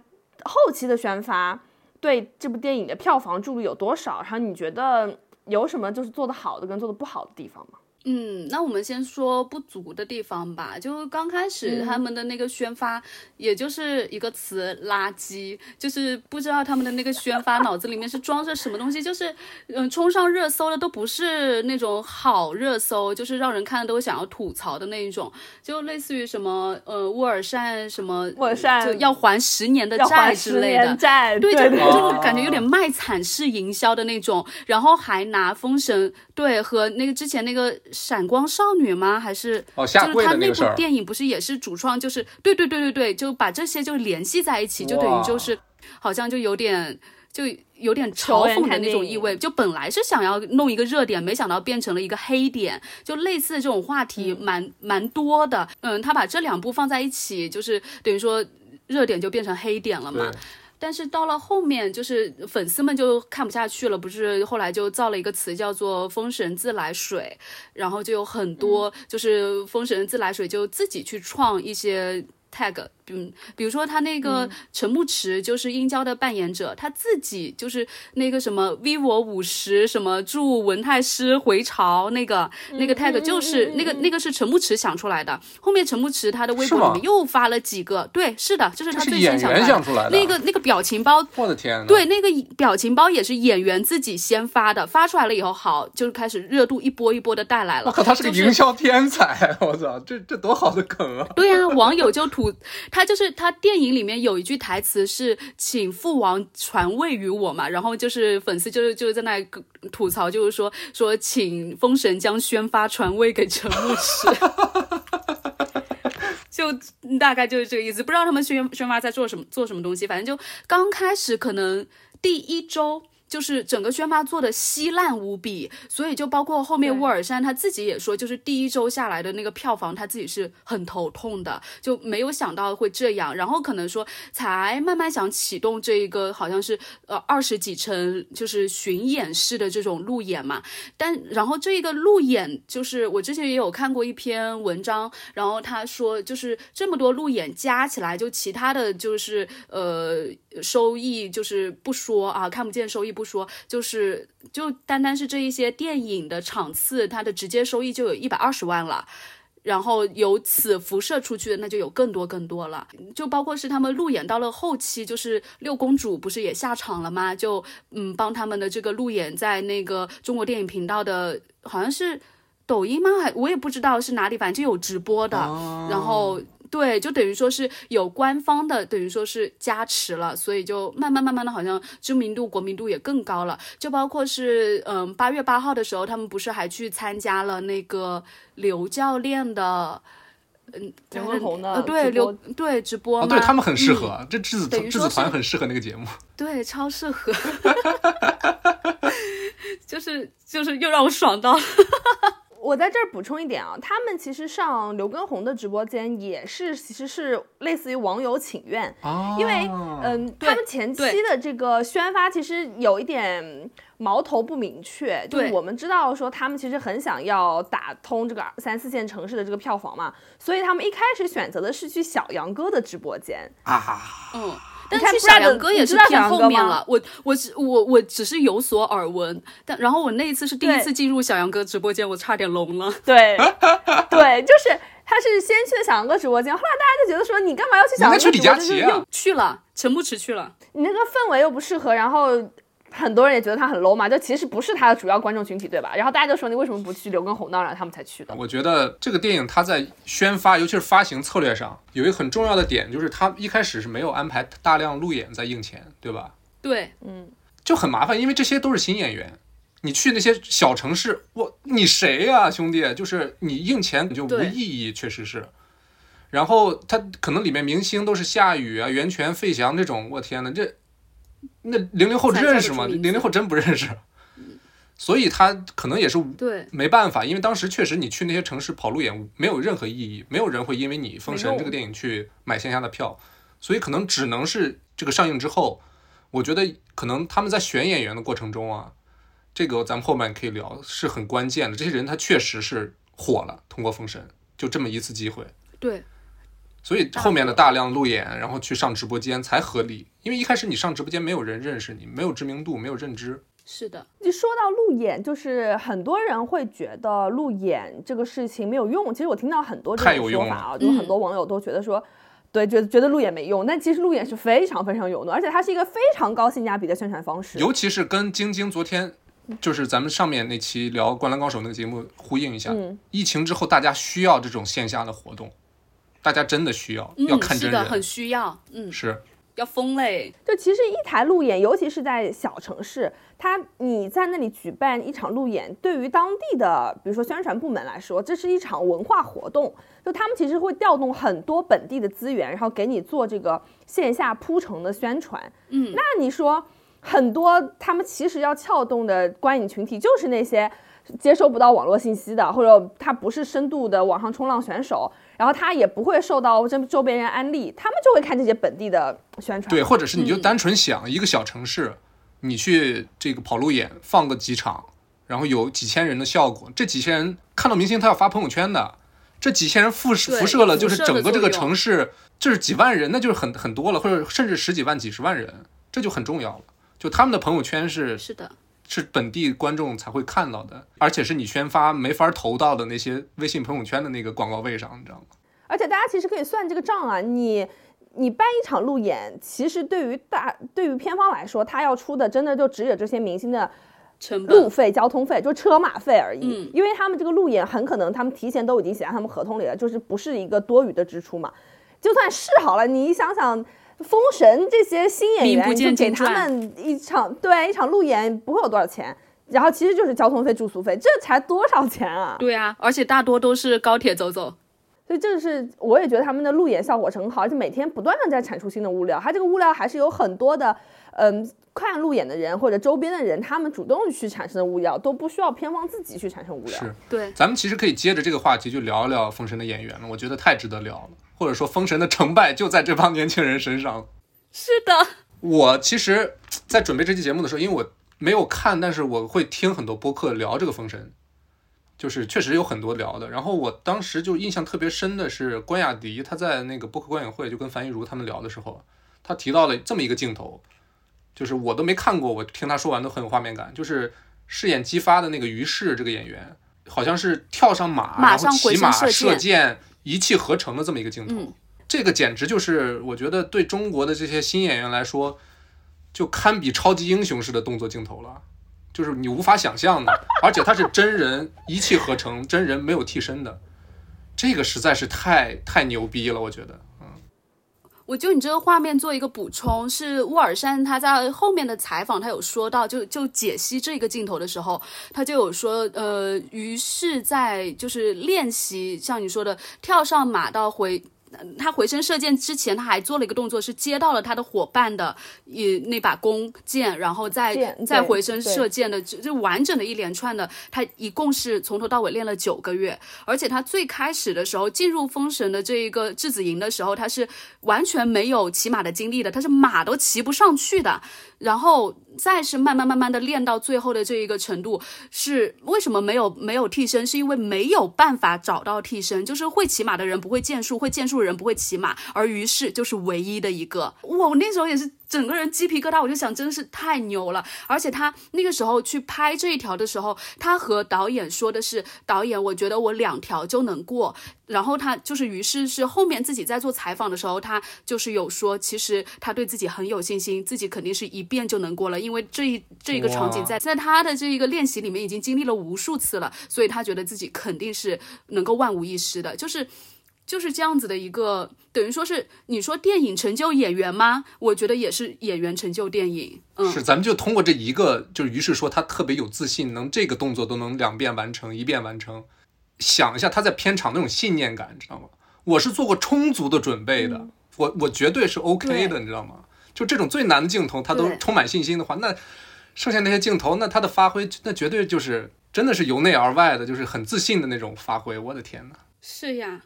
后期的宣发对这部电影的票房助力有多少？然后你觉得有什么就是做得好的跟做得不好的地方吗？嗯，那我们先说不足的地方吧。就刚开始他们的那个宣发，也就是一个词“垃圾”，就是不知道他们的那个宣发脑子里面是装着什么东西。就是嗯，冲上热搜的都不是那种好热搜，就是让人看了都想要吐槽的那一种。就类似于什么呃，沃尔善什么，沃尔善就要还十年的债之类的债，对，就就感觉有点卖惨式营销的那种。然后还拿封神对和那个之前那个。闪光少女吗？还是哦，就是他那部电影不是也是主创？就是对对对对对，就把这些就联系在一起，就等于就是好像就有点就有点嘲讽的那种意味。就本来是想要弄一个热点，没想到变成了一个黑点。就类似这种话题蛮蛮多的。嗯，他把这两部放在一起，就是等于说热点就变成黑点了嘛。但是到了后面，就是粉丝们就看不下去了，不是后来就造了一个词叫做“封神自来水”，然后就有很多就是封神自来水就自己去创一些 tag。嗯，比如说他那个陈牧驰就是殷郊的扮演者，他自己就是那个什么 vivo 五十什么祝文太师回朝那个那个 tag 就是那个那个是陈牧驰想出来的。后面陈牧驰他的微博里面又发了几个，对，是的，就是他最先想出来的那个那个表情包。我的天，对，那个表情包也是演员自己先发的，发出来了以后好，就是开始热度一波一波的带来了。我靠，他是个营销天才，我操，这这多好的梗啊！对呀，网友就吐。他就是他电影里面有一句台词是请父王传位于我嘛，然后就是粉丝就是就是在那吐槽，就是说说请封神将宣发传位给陈牧驰，就大概就是这个意思。不知道他们宣宣发在做什么做什么东西，反正就刚开始可能第一周。就是整个宣发做的稀烂无比，所以就包括后面沃尔善他自己也说，就是第一周下来的那个票房他自己是很头痛的，就没有想到会这样，然后可能说才慢慢想启动这一个好像是呃二十几层就是巡演式的这种路演嘛，但然后这一个路演就是我之前也有看过一篇文章，然后他说就是这么多路演加起来，就其他的就是呃收益就是不说啊，看不见收益不。说就是就单单是这一些电影的场次，它的直接收益就有一百二十万了，然后由此辐射出去的那就有更多更多了，就包括是他们路演到了后期，就是六公主不是也下场了吗？就嗯帮他们的这个路演在那个中国电影频道的好像是抖音吗？还我也不知道是哪里，反正就有直播的，然后。对，就等于说是有官方的，等于说是加持了，所以就慢慢慢慢的，好像知名度、国民度也更高了。就包括是，嗯，八月八号的时候，他们不是还去参加了那个刘教练的，嗯，刘畊宏的，对刘对直播哦，对他们很适合，这质子质子团很适合那个节目，对，超适合，就是就是又让我爽到。我在这儿补充一点啊，他们其实上刘畊宏的直播间也是，其实是类似于网友请愿，因为嗯，他们前期的这个宣发其实有一点矛头不明确，就是我们知道说他们其实很想要打通这个三四线城市的这个票房嘛，所以他们一开始选择的是去小杨哥的直播间啊，嗯。但去小杨哥也是偏后面了，我我只我我只是有所耳闻，但然后我那一次是第一次进入小杨哥直播间，我差点聋了。对对，就是他是先去的小杨哥直播间，后来大家就觉得说你干嘛要去小杨哥直播间？又去了，陈不迟去了，你那个氛围又不适合，然后。很多人也觉得他很 low 嘛，就其实不是他的主要观众群体，对吧？然后大家就说你为什么不去刘畊宏那儿，他们才去的。我觉得这个电影它在宣发，尤其是发行策略上，有一个很重要的点，就是他一开始是没有安排大量路演在映前，对吧？对，嗯，就很麻烦，因为这些都是新演员，你去那些小城市，我你谁呀，兄弟？就是你映前就无意义，确实是。然后他可能里面明星都是夏雨啊、袁泉、费翔这种，我天呐，这。那零零后认识吗？零零后真不认识，所以他可能也是对没办法，因为当时确实你去那些城市跑路演没有任何意义，没有人会因为你《封神》这个电影去买线下的票，所以可能只能是这个上映之后，我觉得可能他们在选演员的过程中啊，这个咱们后面可以聊，是很关键的。这些人他确实是火了，通过《封神》就这么一次机会，对。所以后面的大量路演，然后去上直播间才合理，因为一开始你上直播间没有人认识你，没有知名度，没有认知。是的，你说到路演，就是很多人会觉得路演这个事情没有用。其实我听到很多这种说法啊，就很多网友都觉得说，对，觉得觉得路演没用。但其实路演是非常非常有用，而且它是一个非常高性价比的宣传方式。尤其是跟晶晶昨天就是咱们上面那期聊《灌篮高手》那个节目呼应一下，疫情之后大家需要这种线下的活动。大家真的需要，要看真人，很需要，嗯，是要疯嘞。就其实一台路演，尤其是在小城市，它你在那里举办一场路演，对于当地的，比如说宣传部门来说，这是一场文化活动，就他们其实会调动很多本地的资源，然后给你做这个线下铺陈的宣传。嗯，那你说很多他们其实要撬动的观影群体，就是那些接收不到网络信息的，或者他不是深度的网上冲浪选手。然后他也不会受到这周边人安利，他们就会看这些本地的宣传。对，或者是你就单纯想一个小城市，你去这个跑路演放个几场，然后有几千人的效果。这几千人看到明星，他要发朋友圈的，这几千人辐辐射了，就是整个这个城市就是几万人，那就是很很多了，或者甚至十几万、几十万人，这就很重要了。就他们的朋友圈是是的。是本地观众才会看到的，而且是你宣发没法投到的那些微信朋友圈的那个广告位上，你知道吗？而且大家其实可以算这个账啊，你你办一场路演，其实对于大对于片方来说，他要出的真的就只有这些明星的路费、交通费，就车马费而已。嗯，因为他们这个路演很可能他们提前都已经写在他们合同里了，就是不是一个多余的支出嘛。就算是好了，你想想。封神这些新演员就给他们一场对一场路演不会有多少钱，然后其实就是交通费、住宿费，这才多少钱啊？对啊，而且大多都是高铁走走，所以这是我也觉得他们的路演效果是很好，而且每天不断的在产出新的物料，它这个物料还是有很多的，嗯，看路演的人或者周边的人，他们主动去产生的物料都不需要片方自己去产生物料。是，对，咱们其实可以接着这个话题就聊一聊封神的演员了，我觉得太值得聊了。或者说，封神的成败就在这帮年轻人身上。是的，我其实，在准备这期节目的时候，因为我没有看，但是我会听很多播客聊这个封神，就是确实有很多聊的。然后我当时就印象特别深的是关雅迪，他在那个播客观影会就跟樊一茹他们聊的时候，他提到了这么一个镜头，就是我都没看过，我听他说完都很有画面感，就是饰演姬发的那个于适这个演员，好像是跳上马，然后骑马射箭。一气呵成的这么一个镜头，这个简直就是我觉得对中国的这些新演员来说，就堪比超级英雄式的动作镜头了，就是你无法想象的。而且他是真人一气呵成，真人没有替身的，这个实在是太太牛逼了，我觉得。我就你这个画面做一个补充，是沃尔善他在后面的采访，他有说到，就就解析这个镜头的时候，他就有说，呃，于是在就是练习，像你说的跳上马到回。他回身射箭之前，他还做了一个动作，是接到了他的伙伴的一那把弓箭，然后再再回身射箭的，就就完整的一连串的，他一共是从头到尾练了九个月，而且他最开始的时候进入封神的这一个质子营的时候，他是完全没有骑马的经历的，他是马都骑不上去的，然后。再是慢慢慢慢的练到最后的这一个程度，是为什么没有没有替身？是因为没有办法找到替身，就是会骑马的人不会剑术，会剑术的人不会骑马，而于是就是唯一的一个。我，我那时候也是。整个人鸡皮疙瘩，我就想，真的是太牛了。而且他那个时候去拍这一条的时候，他和导演说的是：“导演，我觉得我两条就能过。”然后他就是，于是是后面自己在做采访的时候，他就是有说，其实他对自己很有信心，自己肯定是一遍就能过了，因为这一这一个场景在在他的这一个练习里面已经经历了无数次了，所以他觉得自己肯定是能够万无一失的，就是。就是这样子的一个，等于说是你说电影成就演员吗？我觉得也是演员成就电影。嗯，是，咱们就通过这一个，就是于是说他特别有自信，能这个动作都能两遍完成，一遍完成。想一下他在片场那种信念感，知道吗？我是做过充足的准备的，我我绝对是 OK 的，你知道吗？就这种最难的镜头，他都充满信心的话，那剩下那些镜头，那他的发挥，那绝对就是真的是由内而外的，就是很自信的那种发挥。我的天呐，是呀。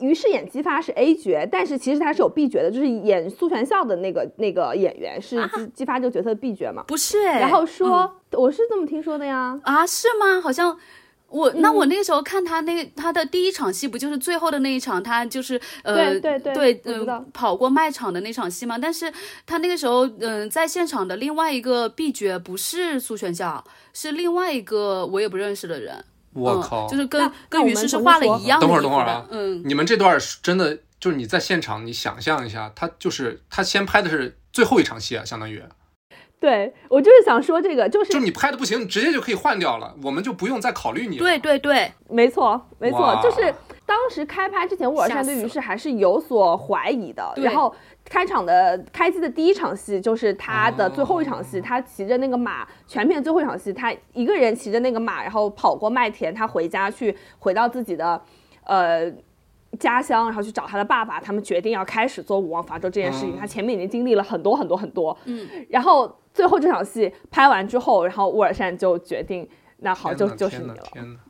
于是演姬发是 A 角，但是其实他是有 B 角的，就是演苏全孝的那个那个演员是姬姬发这个角色的 B 角嘛？不是，然后说我是这么听说的呀？啊，是吗？好像我那我那个时候看他那他的第一场戏不就是最后的那一场，他就是呃对对对，嗯跑过卖场的那场戏吗？但是他那个时候嗯在现场的另外一个 B 角不是苏全孝，是另外一个我也不认识的人。我靠，就是跟跟于是是画了一样。等会儿，等会儿啊，嗯，你们这段真的就是你在现场，你想象一下，他就是他先拍的是最后一场戏啊，相当于。对我就是想说这个，就是就你拍的不行，你直接就可以换掉了，我们就不用再考虑你。对对对，没错没错，就是当时开拍之前，沃尔善对于是还是有所怀疑的，然后。开场的开机的第一场戏就是他的最后一场戏，他骑着那个马，全片最后一场戏，他一个人骑着那个马，然后跑过麦田，他回家去，回到自己的，呃，家乡，然后去找他的爸爸，他们决定要开始做武王伐纣这件事情。他前面已经经历了很多很多很多，嗯，然后最后这场戏拍完之后，然后沃尔善就决定，那好，就就是你了，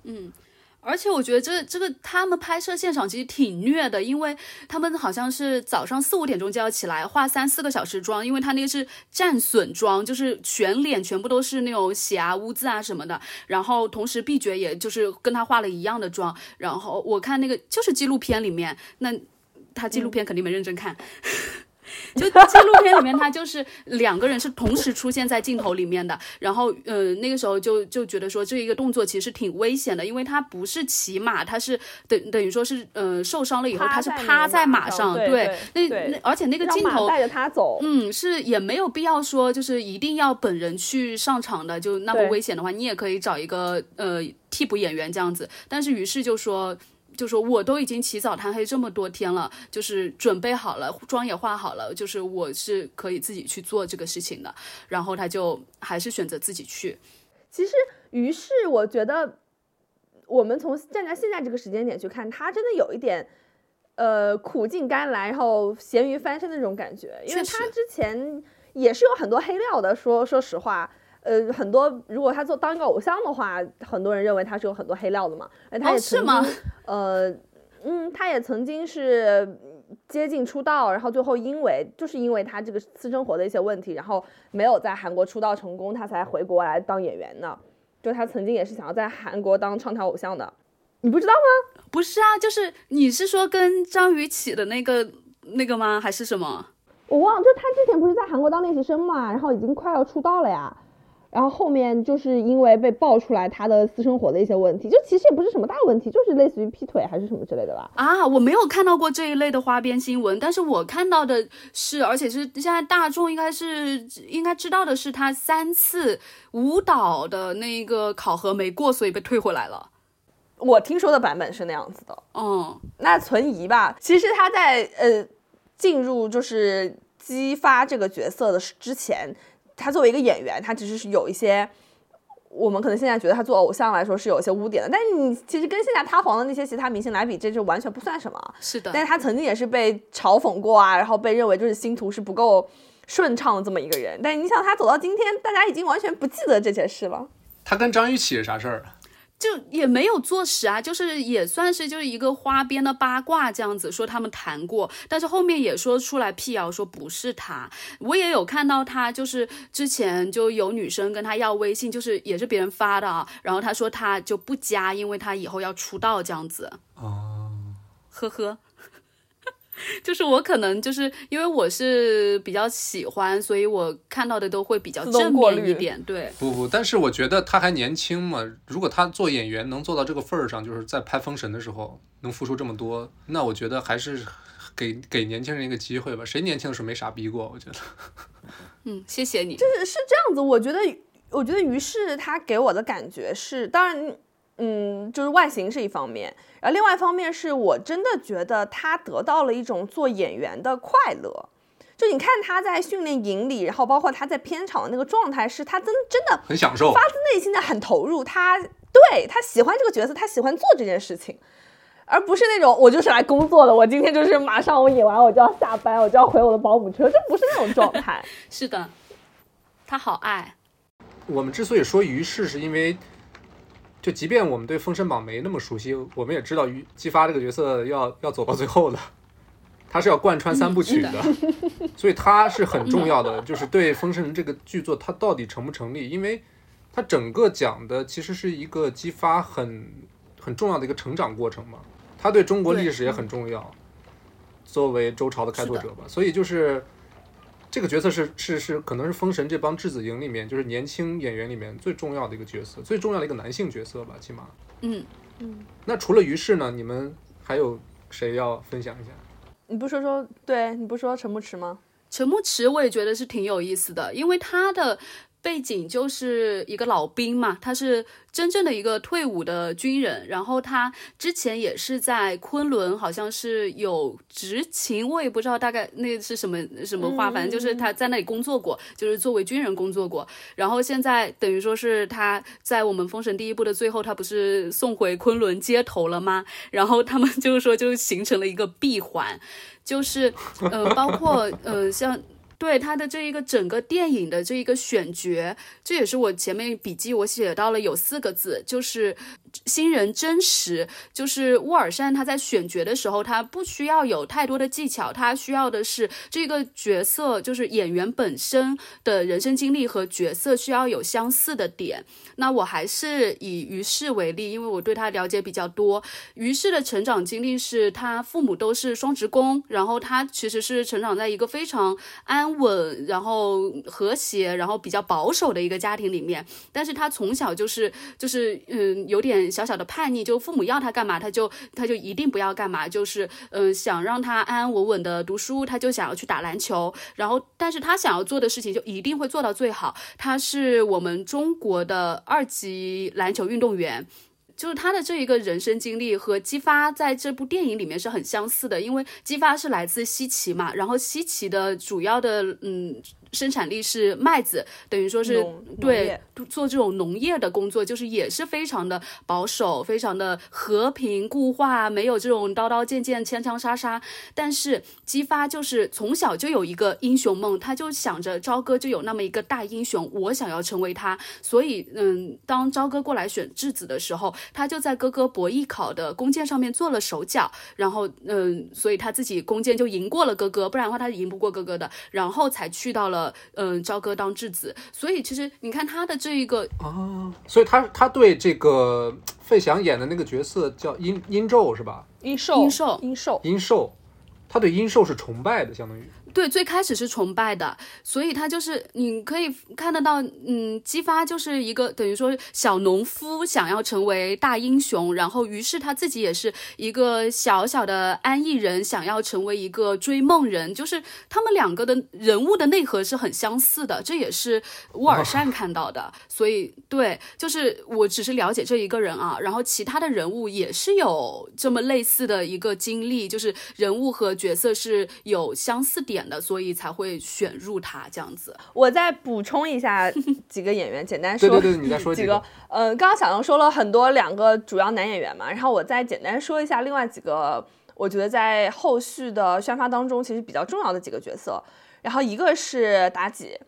嗯。而且我觉得这这个他们拍摄现场其实挺虐的，因为他们好像是早上四五点钟就要起来化三四个小时妆，因为他那个是战损妆，就是全脸全部都是那种血啊污渍啊什么的。然后同时毕觉也就是跟他化了一样的妆。然后我看那个就是纪录片里面，那他纪录片肯定没认真看。就纪录片里面，他就是两个人是同时出现在镜头里面的。然后，呃，那个时候就就觉得说这一个动作其实挺危险的，因为他不是骑马，他是等等于说是呃受伤了以后，他是趴在马上。对，那那而且那个镜头带着他走，嗯，是也没有必要说就是一定要本人去上场的，就那么危险的话，你也可以找一个呃替补演员这样子。但是于是就说。就说我都已经起早贪黑这么多天了，就是准备好了，妆也化好了，就是我是可以自己去做这个事情的。然后他就还是选择自己去。其实，于是我觉得，我们从站在现在这个时间点去看，他真的有一点，呃，苦尽甘来，然后咸鱼翻身的那种感觉。因为他之前也是有很多黑料的，说说实话。呃，很多如果他做当一个偶像的话，很多人认为他是有很多黑料的嘛。哎他也曾经，呃，嗯，他也曾经是接近出道，然后最后因为就是因为他这个私生活的一些问题，然后没有在韩国出道成功，他才回国来当演员的。就他曾经也是想要在韩国当唱跳偶像的，你不知道吗？不是啊，就是你是说跟张雨绮的那个那个吗？还是什么？我忘了，就他之前不是在韩国当练习生嘛，然后已经快要出道了呀。然后后面就是因为被爆出来他的私生活的一些问题，就其实也不是什么大问题，就是类似于劈腿还是什么之类的吧。啊，我没有看到过这一类的花边新闻，但是我看到的是，而且是现在大众应该是应该知道的是，他三次舞蹈的那个考核没过，所以被退回来了。我听说的版本是那样子的。嗯，那存疑吧。其实他在呃进入就是激发这个角色的之前，他作为一个演员，他其实是有一些我们可能现在觉得他做偶像来说是有一些污点的。但是你其实跟现在塌房的那些其他明星来比，这就完全不算什么。是的。但是他曾经也是被嘲讽过啊，然后被认为就是星途是不够顺畅的这么一个人。但是你想他走到今天，大家已经完全不记得这件事了。他跟张雨绮是啥事儿？就也没有坐实啊，就是也算是就是一个花边的八卦这样子说他们谈过，但是后面也说出来辟谣说不是他。我也有看到他就是之前就有女生跟他要微信，就是也是别人发的啊，然后他说他就不加，因为他以后要出道这样子。哦，呵呵。就是我可能就是因为我是比较喜欢，所以我看到的都会比较正面一点。对，不不，但是我觉得他还年轻嘛。如果他做演员能做到这个份儿上，就是在拍《封神》的时候能付出这么多，那我觉得还是给给年轻人一个机会吧。谁年轻的时候没傻逼过？我觉得。嗯，谢谢你。就是是这样子，我觉得，我觉得于是他给我的感觉是，当然。嗯，就是外形是一方面，然后另外一方面是我真的觉得他得到了一种做演员的快乐。就你看他在训练营里，然后包括他在片场的那个状态，是他真真的很享受，发自内心的很投入。他对他喜欢这个角色，他喜欢做这件事情，而不是那种我就是来工作的，我今天就是马上我演完我就要下班，我就要回我的保姆车，这不是那种状态。是的，他好爱。我们之所以说于是，是因为。就即便我们对《封神榜》没那么熟悉，我们也知道于姬发这个角色要要走到最后的，他是要贯穿三部曲的，所以他是很重要的。就是对《封神》这个剧作，它到底成不成立？因为它整个讲的其实是一个姬发很很重要的一个成长过程嘛。他对中国历史也很重要，作为周朝的开拓者吧。所以就是。这个角色是是是，可能是《封神》这帮质子营里面，就是年轻演员里面最重要的一个角色，最重要的一个男性角色吧，起码。嗯嗯。那除了于适呢？你们还有谁要分享一下？你不说说，对你不说陈牧驰吗？陈牧驰我也觉得是挺有意思的，因为他的。背景就是一个老兵嘛，他是真正的一个退伍的军人，然后他之前也是在昆仑，好像是有执勤，我也不知道大概那是什么什么话，反正就是他在那里工作过，就是作为军人工作过，然后现在等于说是他在我们封神第一部的最后，他不是送回昆仑接头了吗？然后他们 就是说就形成了一个闭环，就是呃，包括呃像。对他的这一个整个电影的这一个选角，这也是我前面笔记我写到了有四个字，就是新人真实。就是乌尔善他在选角的时候，他不需要有太多的技巧，他需要的是这个角色，就是演员本身的人生经历和角色需要有相似的点。那我还是以于适为例，因为我对他了解比较多。于适的成长经历是他父母都是双职工，然后他其实是成长在一个非常安。稳，然后和谐，然后比较保守的一个家庭里面，但是他从小就是就是嗯，有点小小的叛逆，就父母要他干嘛，他就他就一定不要干嘛，就是嗯，想让他安安稳稳的读书，他就想要去打篮球，然后但是他想要做的事情就一定会做到最好，他是我们中国的二级篮球运动员。就是他的这一个人生经历和姬发在这部电影里面是很相似的，因为姬发是来自西岐嘛，然后西岐的主要的嗯。生产力是麦子，等于说是对做这种农业的工作，就是也是非常的保守，非常的和平固化，没有这种刀刀剑剑、枪枪杀杀。但是姬发就是从小就有一个英雄梦，他就想着朝歌就有那么一个大英雄，我想要成为他。所以，嗯，当朝歌过来选质子的时候，他就在哥哥博弈考的弓箭上面做了手脚，然后，嗯，所以他自己弓箭就赢过了哥哥，不然的话他是赢不过哥哥的，然后才去到了。呃，嗯，朝歌当质子，所以其实你看他的这一个啊，所以他他对这个费翔演的那个角色叫殷殷纣是吧？殷寿，殷寿，殷寿，殷寿，他对殷寿是崇拜的，相当于。对，最开始是崇拜的，所以他就是你可以看得到，嗯，姬发就是一个等于说小农夫想要成为大英雄，然后于是他自己也是一个小小的安逸人，想要成为一个追梦人，就是他们两个的人物的内核是很相似的，这也是沃尔善看到的，所以对，就是我只是了解这一个人啊，然后其他的人物也是有这么类似的一个经历，就是人物和角色是有相似点。演的，所以才会选入他这样子。我再补充一下 几个演员，简单说。对对对，你再说几个。呃，刚刚小杨说了很多两个主要男演员嘛，然后我再简单说一下另外几个，我觉得在后续的宣发当中其实比较重要的几个角色。然后一个是妲己，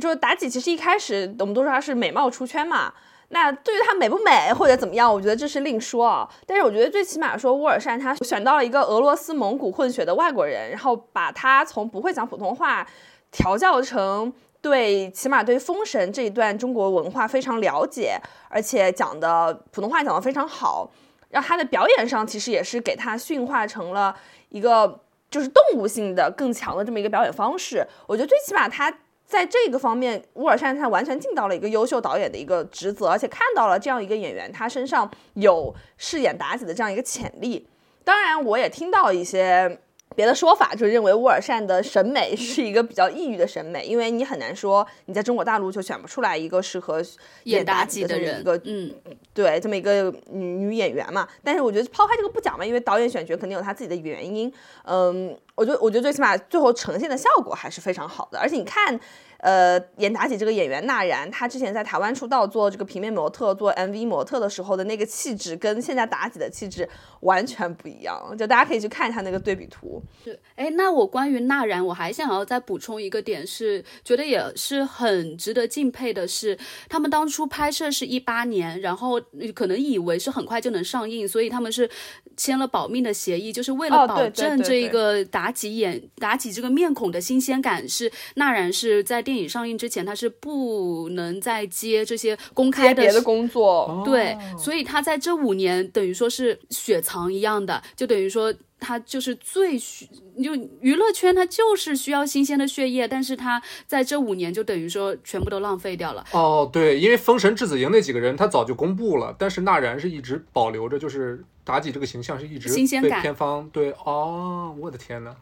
就是妲己其实一开始我们都说她是美貌出圈嘛。那对于她美不美或者怎么样，我觉得这是另说啊。但是我觉得最起码说，沃尔善他选到了一个俄罗斯蒙古混血的外国人，然后把他从不会讲普通话调教成对起码对封神这一段中国文化非常了解，而且讲的普通话讲的非常好。然后他的表演上其实也是给他驯化成了一个就是动物性的更强的这么一个表演方式。我觉得最起码他。在这个方面，乌尔善他完全尽到了一个优秀导演的一个职责，而且看到了这样一个演员，他身上有饰演妲己的这样一个潜力。当然，我也听到一些。别的说法就认为乌尔善的审美 是一个比较异域的审美，因为你很难说你在中国大陆就选不出来一个适合演妲己的人，一个嗯，对，这么一个女女演员嘛。但是我觉得抛开这个不讲嘛，因为导演选角肯定有他自己的原因。嗯，我觉得我觉得最起码最后呈现的效果还是非常好的，而且你看。呃，演妲己这个演员娜然，她之前在台湾出道做这个平面模特、做 MV 模特的时候的那个气质，跟现在妲己的气质完全不一样。就大家可以去看一下那个对比图。是，哎，那我关于娜然，我还想要再补充一个点，是觉得也是很值得敬佩的，是他们当初拍摄是一八年，然后可能以为是很快就能上映，所以他们是签了保命的协议，就是为了保证这一个妲己演妲己这个面孔的新鲜感，是纳然是在电。影上映之前，他是不能再接这些公开的别的工作，对，所以他在这五年等于说是雪藏一样的，就等于说他就是最需，就娱乐圈他就是需要新鲜的血液，但是他在这五年就等于说全部都浪费掉了。哦，对，因为《封神质子营》那几个人他早就公布了，但是纳然是一直保留着，就是妲己这个形象是一直新鲜感。片方对，哦，我的天呐。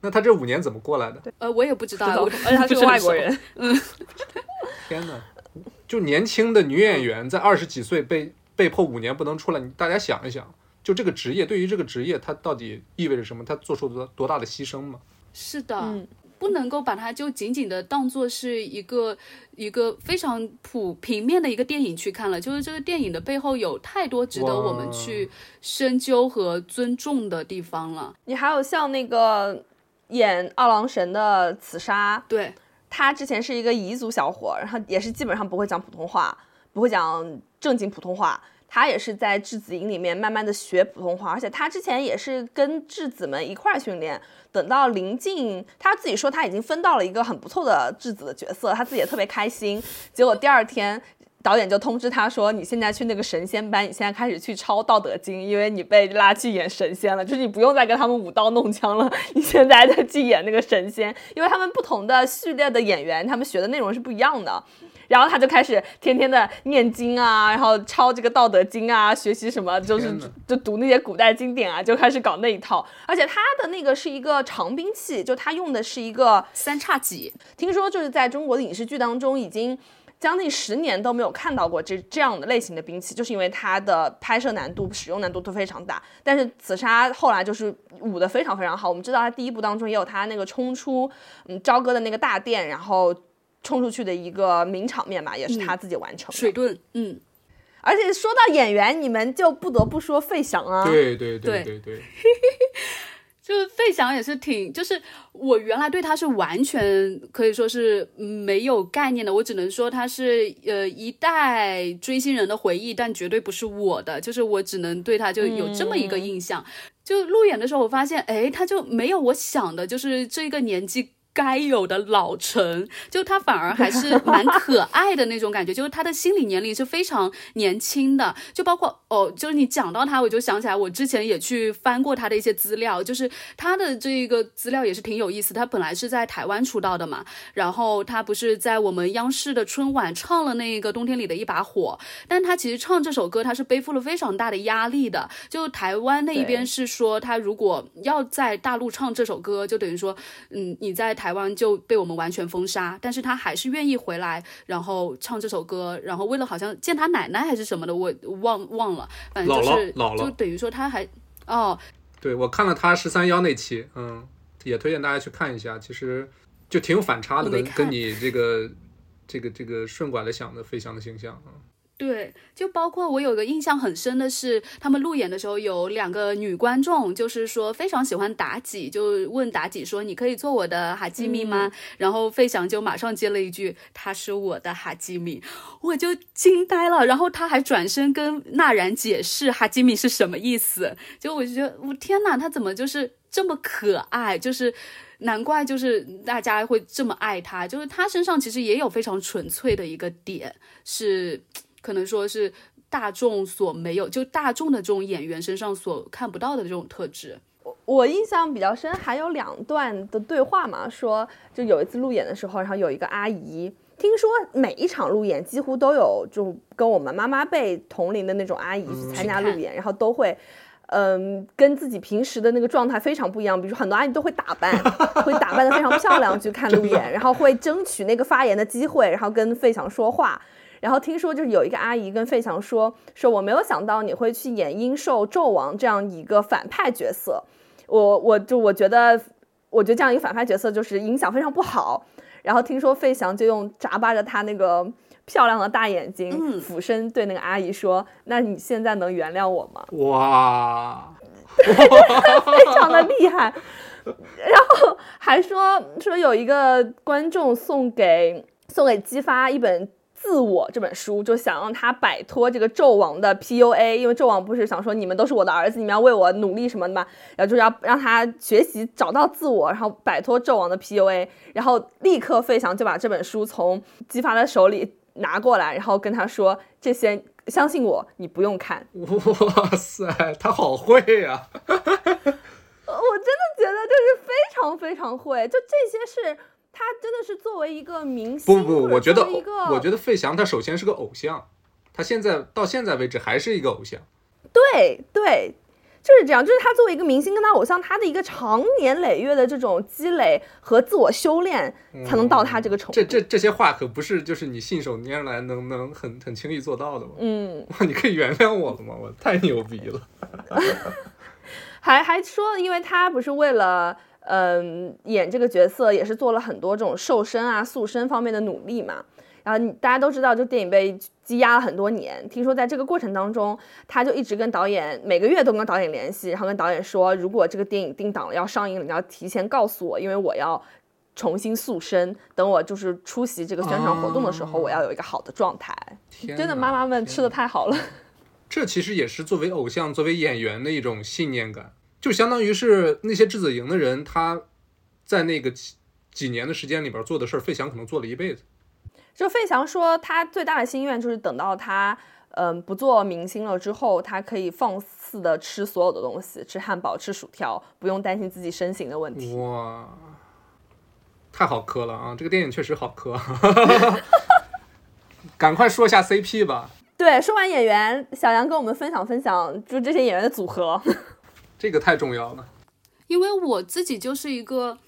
那他这五年怎么过来的？呃，我也不知道，而且他是个外国人。嗯，天哪！就年轻的女演员在二十几岁被被迫五年不能出来，你大家想一想，就这个职业对于这个职业，它到底意味着什么？她做出多多大的牺牲吗？是的，不能够把它就仅仅的当做是一个一个非常普平面的一个电影去看了。就是这个电影的背后有太多值得我们去深究和尊重的地方了。你还有像那个。演二郎神的紫砂，对他之前是一个彝族小伙，然后也是基本上不会讲普通话，不会讲正经普通话。他也是在质子营里面慢慢的学普通话，而且他之前也是跟质子们一块训练。等到临近，他自己说他已经分到了一个很不错的质子的角色，他自己也特别开心。结果第二天。导演就通知他说：“你现在去那个神仙班，你现在开始去抄《道德经》，因为你被拉去演神仙了，就是你不用再跟他们舞刀弄枪了，你现在在去演那个神仙，因为他们不同的序列的演员，他们学的内容是不一样的。然后他就开始天天的念经啊，然后抄这个《道德经》啊，学习什么就是就读那些古代经典啊，就开始搞那一套。而且他的那个是一个长兵器，就他用的是一个三叉戟，听说就是在中国的影视剧当中已经。”将近十年都没有看到过这这样的类型的兵器，就是因为它的拍摄难度、使用难度都非常大。但是紫砂后来就是舞的非常非常好。我们知道他第一部当中也有他那个冲出嗯朝歌的那个大殿，然后冲出去的一个名场面吧，也是他自己完成的。水遁，嗯。而且说到演员，你们就不得不说费翔啊。对对对对对。就是费翔也是挺，就是我原来对他是完全可以说是没有概念的，我只能说他是呃一代追星人的回忆，但绝对不是我的，就是我只能对他就有这么一个印象。就路演的时候，我发现，哎，他就没有我想的，就是这个年纪。该有的老成，就他反而还是蛮可爱的那种感觉，就是他的心理年龄是非常年轻的，就包括哦，就是你讲到他，我就想起来，我之前也去翻过他的一些资料，就是他的这个资料也是挺有意思。他本来是在台湾出道的嘛，然后他不是在我们央视的春晚唱了那个冬天里的一把火，但他其实唱这首歌，他是背负了非常大的压力的。就台湾那一边是说，他如果要在大陆唱这首歌，就等于说，嗯，你在台湾就被我们完全封杀。但是他还是愿意回来，然后唱这首歌，然后为了好像见他奶奶还是什么的，我忘忘了。反正就是就等于说他还哦，对我看了他十三幺那期，嗯，也推荐大家去看一下，其实就挺有反差的，跟跟你这个这个这个顺拐的想的飞翔的形象啊。对，就包括我有个印象很深的是，他们路演的时候有两个女观众，就是说非常喜欢妲己，就问妲己说：“你可以做我的哈基米吗？”然后费翔就马上接了一句：“他是我的哈基米。”我就惊呆了。然后他还转身跟纳然解释哈基米是什么意思。就我就觉得，我天哪，他怎么就是这么可爱？就是难怪就是大家会这么爱他。就是他身上其实也有非常纯粹的一个点是。可能说是大众所没有，就大众的这种演员身上所看不到的这种特质。我我印象比较深，还有两段的对话嘛，说就有一次路演的时候，然后有一个阿姨，听说每一场路演几乎都有就跟我们妈妈辈同龄的那种阿姨去参加路演，然后都会，嗯，跟自己平时的那个状态非常不一样。比如说很多阿姨都会打扮，会打扮的非常漂亮去看路演，然后会争取那个发言的机会，然后跟费翔说话。然后听说就是有一个阿姨跟费翔说说我没有想到你会去演阴兽纣王这样一个反派角色，我我就我觉得我觉得这样一个反派角色就是影响非常不好。然后听说费翔就用眨巴着他那个漂亮的大眼睛，俯身对那个阿姨说：“那你现在能原谅我吗？”哇，非常的厉害。然后还说说有一个观众送给送给姬发一本。自我这本书就想让他摆脱这个纣王的 PUA，因为纣王不是想说你们都是我的儿子，你们要为我努力什么的嘛，然后就是要让他学习找到自我，然后摆脱纣王的 PUA，然后立刻费翔就把这本书从姬发的手里拿过来，然后跟他说这些，相信我，你不用看。哇塞，他好会呀！我真的觉得就是非常非常会，就这些是。他真的是作为一个明星，不不不，我觉得我觉得费翔他首先是个偶像，他现在到现在为止还是一个偶像。对对，就是这样，就是他作为一个明星跟他偶像，他的一个长年累月的这种积累和自我修炼，才能到他这个程度。这这这些话可不是就是你信手拈来能能很很轻易做到的吗？嗯，哇，你可以原谅我了吗？我太牛逼了。还还说，因为他不是为了。嗯，演这个角色也是做了很多这种瘦身啊、塑身方面的努力嘛。然后大家都知道，就电影被积压了很多年。听说在这个过程当中，他就一直跟导演每个月都跟导演联系，然后跟导演说，如果这个电影定档了要上映了，你要提前告诉我，因为我要重新塑身。等我就是出席这个宣传活动的时候，我要有一个好的状态。真的，妈妈们吃的太好了。这其实也是作为偶像、作为演员的一种信念感。就相当于是那些质子营的人，他在那个几几年的时间里边做的事儿，费翔可能做了一辈子。就费翔说，他最大的心愿就是等到他嗯不做明星了之后，他可以放肆的吃所有的东西，吃汉堡，吃薯条，不用担心自己身形的问题。哇，太好磕了啊！这个电影确实好磕。赶快说一下 CP 吧。对，说完演员，小杨跟我们分享分享，就这些演员的组合。这个太重要了，因为我自己就是一个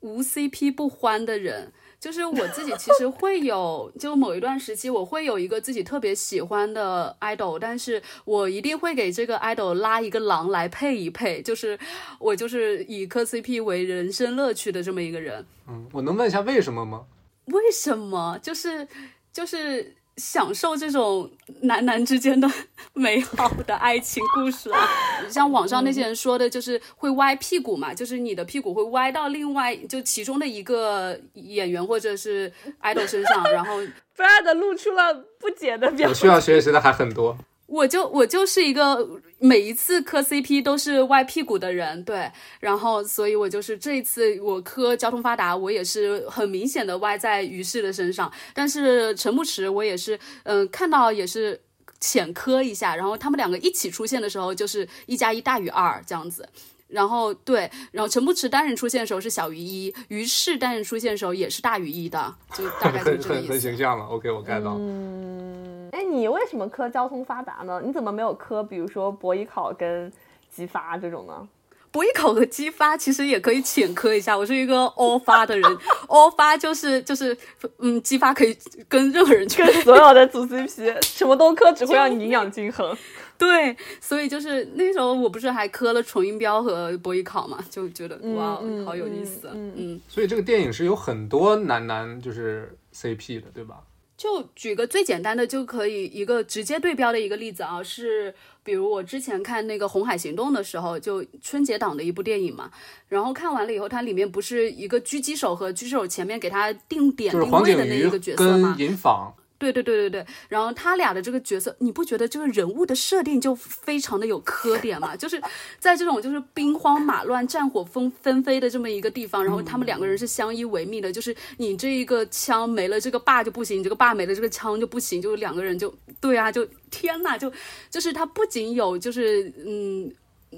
无 CP 不欢的人，就是我自己其实会有，就某一段时期我会有一个自己特别喜欢的 idol，但是我一定会给这个 idol 拉一个狼来配一配，就是我就是以磕 CP 为人生乐趣的这么一个人。嗯，我能问一下为什么吗？为什么？就是就是。享受这种男男之间的美好的爱情故事啊，像网上那些人说的，就是会歪屁股嘛，就是你的屁股会歪到另外就其中的一个演员或者是 idol 身上，然后 Brad 露出了不解的表情。我需要学习的还很多。我就我就是一个每一次磕 CP 都是歪屁股的人，对，然后所以我就是这一次我磕交通发达，我也是很明显的歪在于适的身上，但是陈牧驰我也是，嗯，看到也是浅磕一下，然后他们两个一起出现的时候就是一加一大于二这样子。然后对，然后陈不迟单人出现的时候是小于一，于是单人出现的时候也是大于一的，就大概就这个意思。很形象了，OK，我 get 到。嗯，哎，你为什么磕交通发达呢？你怎么没有磕，比如说博艺考跟激发这种呢？博艺考和激发其实也可以浅磕一下，我是一个 all 发的人，all 发就是就是，嗯，激发可以跟任何人去跟所有的组 CP，什么都磕，只会让你营养均衡。对，所以就是那时候我不是还磕了纯音标和博艺考嘛，就觉得哇，好有意思。嗯，所以这个电影是有很多男男就是 CP 的，对吧？就举个最简单的，就可以一个直接对标的一个例子啊，是比如我之前看那个《红海行动》的时候，就春节档的一部电影嘛，然后看完了以后，它里面不是一个狙击手和狙击手前面给他定点定位的那一个角色吗？银纺。对对对对对，然后他俩的这个角色，你不觉得这个人物的设定就非常的有磕点吗？就是在这种就是兵荒马乱、战火纷纷飞的这么一个地方，然后他们两个人是相依为命的。就是你这一个枪没了，这个爸就不行；你这个爸没了，这个枪就不行。就两个人就对啊，就天呐，就就是他不仅有就是嗯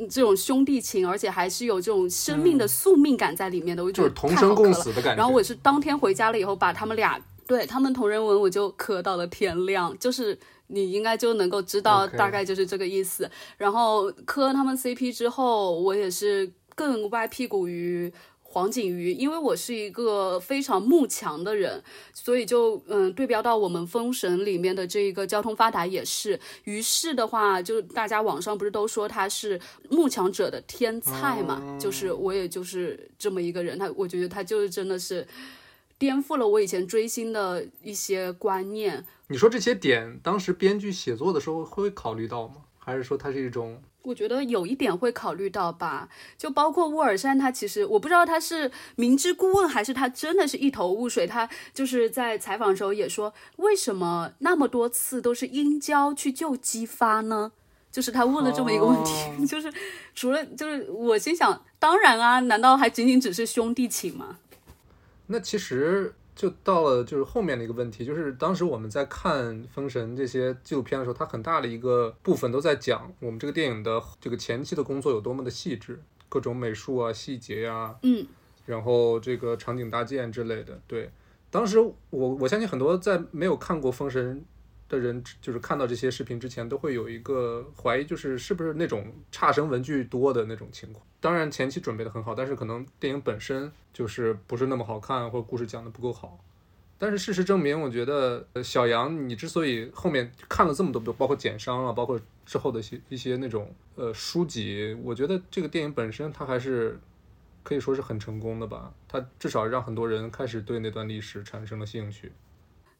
这种兄弟情，而且还是有这种生命的宿命感在里面的。我就是同生共死的感觉。然后我是当天回家了以后，把他们俩。对他们同人文，我就磕到了天亮，就是你应该就能够知道大概就是这个意思。然后磕他们 CP 之后，我也是更歪屁股于黄景瑜，因为我是一个非常慕强的人，所以就嗯对标到我们封神里面的这一个交通发达也是。于是的话，就大家网上不是都说他是慕强者的天才嘛？就是我也就是这么一个人，他我觉得他就是真的是。颠覆了我以前追星的一些观念。你说这些点，当时编剧写作的时候会考虑到吗？还是说它是一种？我觉得有一点会考虑到吧。就包括沃尔善，他其实我不知道他是明知故问，还是他真的是一头雾水。他就是在采访的时候也说，为什么那么多次都是殷郊去救姬发呢？就是他问了这么一个问题。就是除了就是我心想，当然啊，难道还仅仅只是兄弟情吗？那其实就到了就是后面的一个问题，就是当时我们在看《封神》这些纪录片的时候，它很大的一个部分都在讲我们这个电影的这个前期的工作有多么的细致，各种美术啊、细节呀，嗯，然后这个场景搭建之类的。对，当时我我相信很多在没有看过《封神》。的人就是看到这些视频之前都会有一个怀疑，就是是不是那种差生文具多的那种情况。当然前期准备的很好，但是可能电影本身就是不是那么好看，或者故事讲的不够好。但是事实证明，我觉得小杨，你之所以后面看了这么多，包括简商啊，包括之后的一些一些那种呃书籍，我觉得这个电影本身它还是可以说是很成功的吧。它至少让很多人开始对那段历史产生了兴趣。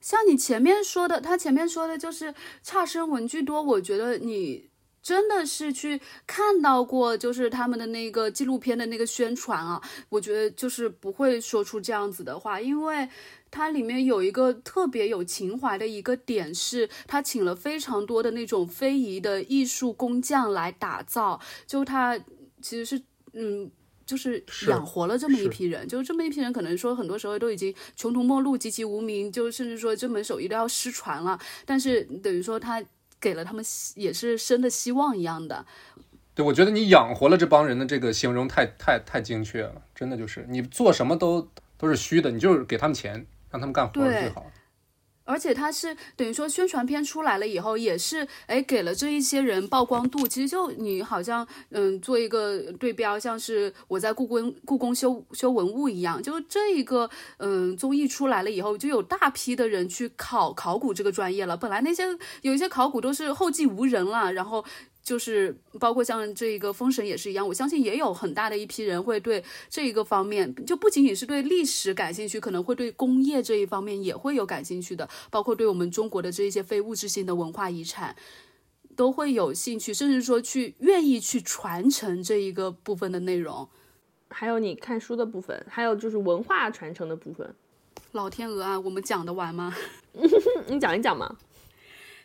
像你前面说的，他前面说的就是差生文具多。我觉得你真的是去看到过，就是他们的那个纪录片的那个宣传啊，我觉得就是不会说出这样子的话，因为它里面有一个特别有情怀的一个点，是他请了非常多的那种非遗的艺术工匠来打造，就他其实是嗯。就是养活了这么一批人，就是这么一批人，可能说很多时候都已经穷途末路、籍籍无名，就甚至说这门手艺都要失传了。但是等于说他给了他们也是生的希望一样的。对，我觉得你养活了这帮人的这个形容太太太精确了，真的就是你做什么都都是虚的，你就是给他们钱，让他们干活最好。而且它是等于说宣传片出来了以后，也是哎给了这一些人曝光度。其实就你好像嗯做一个对标，像是我在故宫故宫修修文物一样，就这一个嗯综艺出来了以后，就有大批的人去考考古这个专业了。本来那些有一些考古都是后继无人了，然后。就是包括像这一个封神也是一样，我相信也有很大的一批人会对这一个方面，就不仅仅是对历史感兴趣，可能会对工业这一方面也会有感兴趣的，包括对我们中国的这一些非物质性的文化遗产都会有兴趣，甚至说去愿意去传承这一个部分的内容。还有你看书的部分，还有就是文化传承的部分。老天鹅啊，我们讲得完吗？你讲一讲嘛。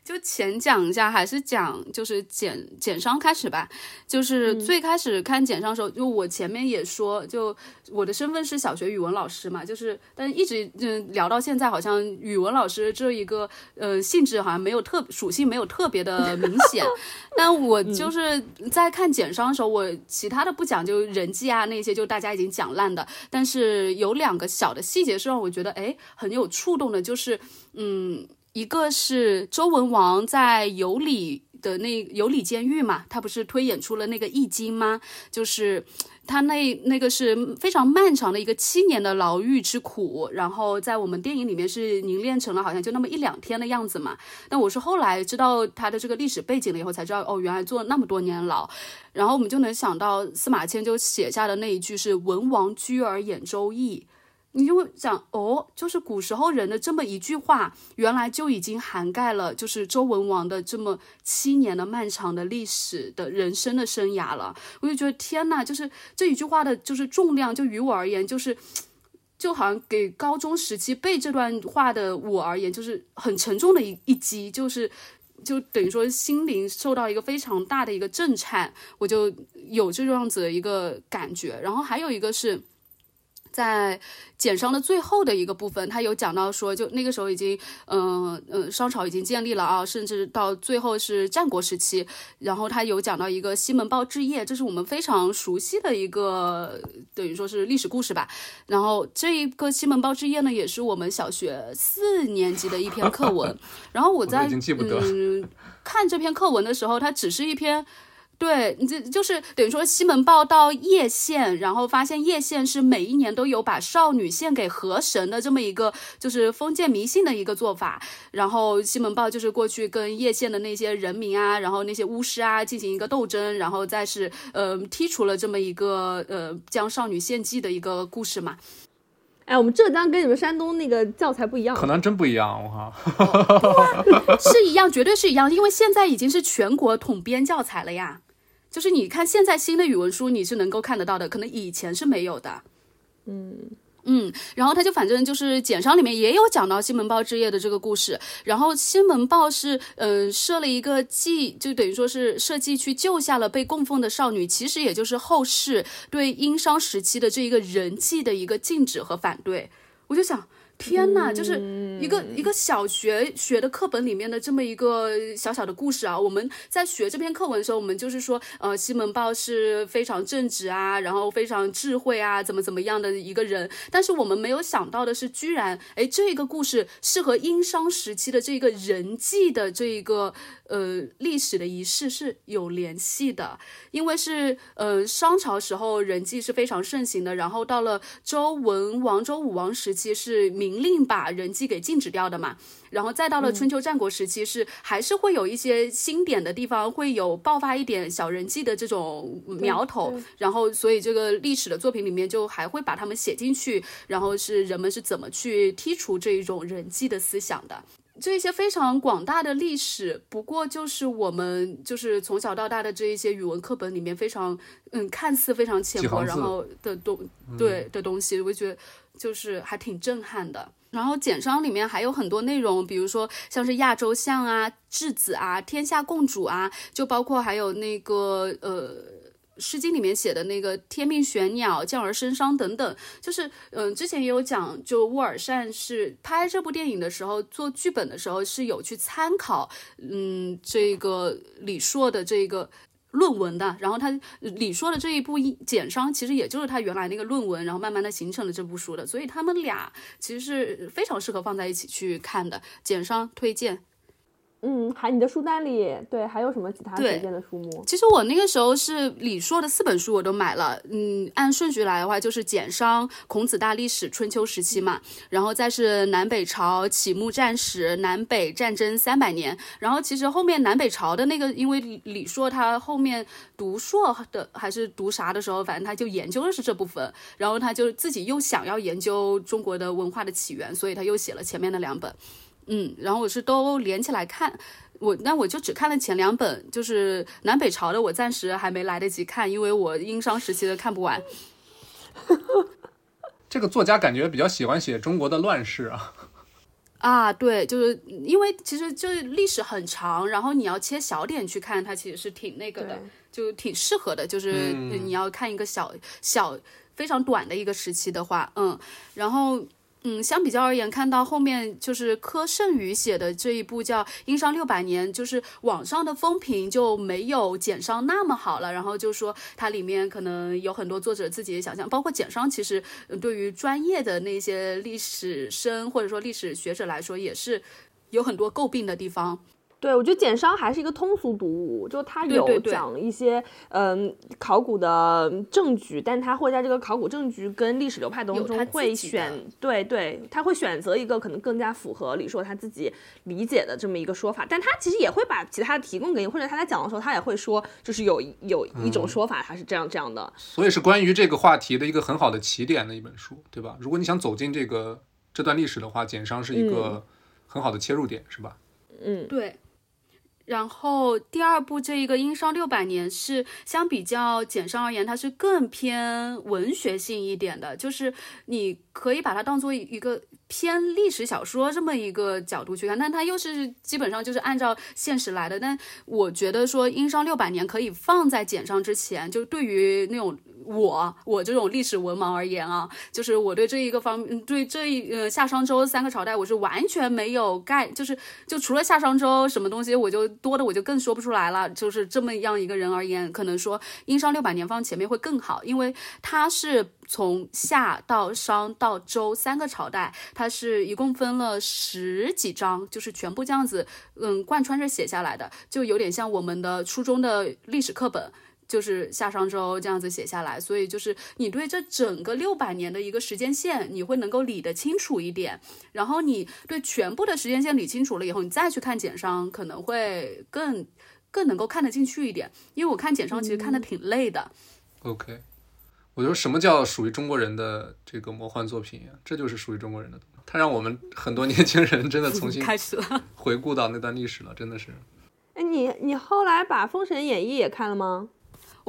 就浅讲一下，还是讲就是简简商开始吧。就是最开始看简商的时候，就我前面也说，就我的身份是小学语文老师嘛，就是但一直嗯聊到现在，好像语文老师这一个呃性质好像没有特属性没有特别的明显。但我就是在看简商的时候，我其他的不讲，就人际啊那些，就大家已经讲烂的。但是有两个小的细节是让我觉得哎很有触动的，就是嗯。一个是周文王在有里的那有里监狱嘛，他不是推演出了那个易经吗？就是他那那个是非常漫长的一个七年的牢狱之苦，然后在我们电影里面是凝练成了好像就那么一两天的样子嘛。但我是后来知道他的这个历史背景了以后才知道，哦，原来坐了那么多年牢。然后我们就能想到司马迁就写下的那一句是“文王居而演周易”。你就会想哦，就是古时候人的这么一句话，原来就已经涵盖了，就是周文王的这么七年的漫长的历史的人生的生涯了。我就觉得天呐，就是这一句话的，就是重量，就于我而言，就是就好像给高中时期背这段话的我而言，就是很沉重的一一击，就是就等于说心灵受到一个非常大的一个震颤，我就有这样子的一个感觉。然后还有一个是。在简商的最后的一个部分，他有讲到说，就那个时候已经，嗯嗯，商朝已经建立了啊，甚至到最后是战国时期。然后他有讲到一个西门豹治邺，这是我们非常熟悉的一个，等于说是历史故事吧。然后这一个西门豹治邺呢，也是我们小学四年级的一篇课文。然后我在嗯看这篇课文的时候，它只是一篇。对，你这就是等于说西门豹到叶县，然后发现叶县是每一年都有把少女献给河神的这么一个就是封建迷信的一个做法。然后西门豹就是过去跟叶县的那些人民啊，然后那些巫师啊进行一个斗争，然后再是呃剔除了这么一个呃将少女献祭的一个故事嘛。哎，我们浙江跟你们山东那个教材不一样，可能真不一样，我靠，是一样，绝对是一样，因为现在已经是全国统编教材了呀。就是你看现在新的语文书，你是能够看得到的，可能以前是没有的。嗯嗯，然后他就反正就是简商里面也有讲到西门豹之夜的这个故事，然后西门豹是嗯设了一个计，就等于说是设计去救下了被供奉的少女，其实也就是后世对殷商时期的这一个人际的一个禁止和反对。我就想。天呐，就是一个一个小学学的课本里面的这么一个小小的故事啊！我们在学这篇课文的时候，我们就是说，呃，西门豹是非常正直啊，然后非常智慧啊，怎么怎么样的一个人。但是我们没有想到的是，居然，哎，这个故事是和殷商时期的这个人际的这一个。呃，历史的仪式是有联系的，因为是呃商朝时候人祭是非常盛行的，然后到了周文王、周武王时期是明令把人祭给禁止掉的嘛，然后再到了春秋战国时期是还是会有一些新点的地方会有爆发一点小人祭的这种苗头，然后所以这个历史的作品里面就还会把他们写进去，然后是人们是怎么去剔除这一种人祭的思想的。这些非常广大的历史，不过就是我们就是从小到大的这一些语文课本里面非常嗯看似非常浅薄然后的东对的东西，我觉得就是还挺震撼的。然后简章里面还有很多内容，比如说像是亚洲象啊、质子啊、天下共主啊，就包括还有那个呃。《诗经》里面写的那个“天命玄鸟，降而生商”等等，就是嗯，之前也有讲，就沃尔善是拍这部电影的时候做剧本的时候是有去参考，嗯，这个李硕的这个论文的。然后他李硕的这一部《简商》其实也就是他原来那个论文，然后慢慢的形成了这部书的。所以他们俩其实是非常适合放在一起去看的，《简商》推荐。嗯，还你的书单里，对，还有什么其他推荐的书目？其实我那个时候是李硕的四本书我都买了。嗯，按顺序来的话，就是简商、孔子大历史、春秋时期嘛，然后再是南北朝启幕战史、南北战争三百年。然后其实后面南北朝的那个，因为李硕他后面读硕的还是读啥的时候，反正他就研究的是这部分，然后他就自己又想要研究中国的文化的起源，所以他又写了前面的两本。嗯，然后我是都连起来看，我那我就只看了前两本，就是南北朝的，我暂时还没来得及看，因为我殷商时期的看不完。这个作家感觉比较喜欢写中国的乱世啊。啊，对，就是因为其实就是历史很长，然后你要切小点去看，它其实是挺那个的，就挺适合的。就是你要看一个小小非常短的一个时期的话，嗯，然后。嗯，相比较而言，看到后面就是柯胜宇写的这一部叫《殷商六百年》，就是网上的风评就没有简商那么好了。然后就说它里面可能有很多作者自己的想象，包括简商，其实对于专业的那些历史生或者说历史学者来说，也是有很多诟病的地方。对，我觉得简商还是一个通俗读物，就他有讲一些嗯考古的证据，但他会在这个考古证据跟历史流派当中会选，对对，他会选择一个可能更加符合李硕他自己理解的这么一个说法，但他其实也会把其他的提供给你，或者他在讲的时候，他也会说，就是有有一种说法，他是这样这样的。所以是关于这个话题的一个很好的起点的一本书，对吧？如果你想走进这个这段历史的话，简商是一个很好的切入点，是吧？嗯，对。然后第二部这一个《殷商六百年》是相比较简商而言，它是更偏文学性一点的，就是你可以把它当做一个偏历史小说这么一个角度去看，但它又是基本上就是按照现实来的。但我觉得说《殷商六百年》可以放在简商之前，就对于那种。我我这种历史文盲而言啊，就是我对这一个方，对这一呃夏商周三个朝代，我是完全没有概，就是就除了夏商周什么东西，我就多的我就更说不出来了。就是这么样一个人而言，可能说殷商六百年放前面会更好，因为它是从夏到商到周三个朝代，它是一共分了十几章，就是全部这样子，嗯，贯穿着写下来的，就有点像我们的初中的历史课本。就是夏商周这样子写下来，所以就是你对这整个六百年的一个时间线，你会能够理得清楚一点。然后你对全部的时间线理清楚了以后，你再去看简商，可能会更更能够看得进去一点。因为我看简商其实看的挺累的。OK，我觉得什么叫属于中国人的这个魔幻作品呀？这就是属于中国人的，它让我们很多年轻人真的重新 开始了回顾到那段历史了，真的是。哎，你你后来把《封神演义》也看了吗？《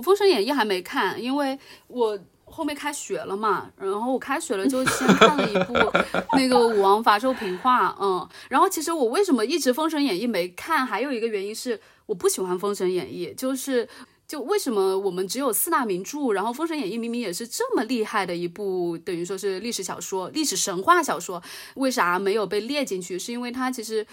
封神演义》还没看，因为我后面开学了嘛。然后我开学了就先看了一部 那个《武王伐纣平话》，嗯。然后其实我为什么一直《封神演义》没看，还有一个原因是我不喜欢《封神演义》，就是就为什么我们只有四大名著，然后《封神演义》明明也是这么厉害的一部，等于说是历史小说、历史神话小说，为啥没有被列进去？是因为它其实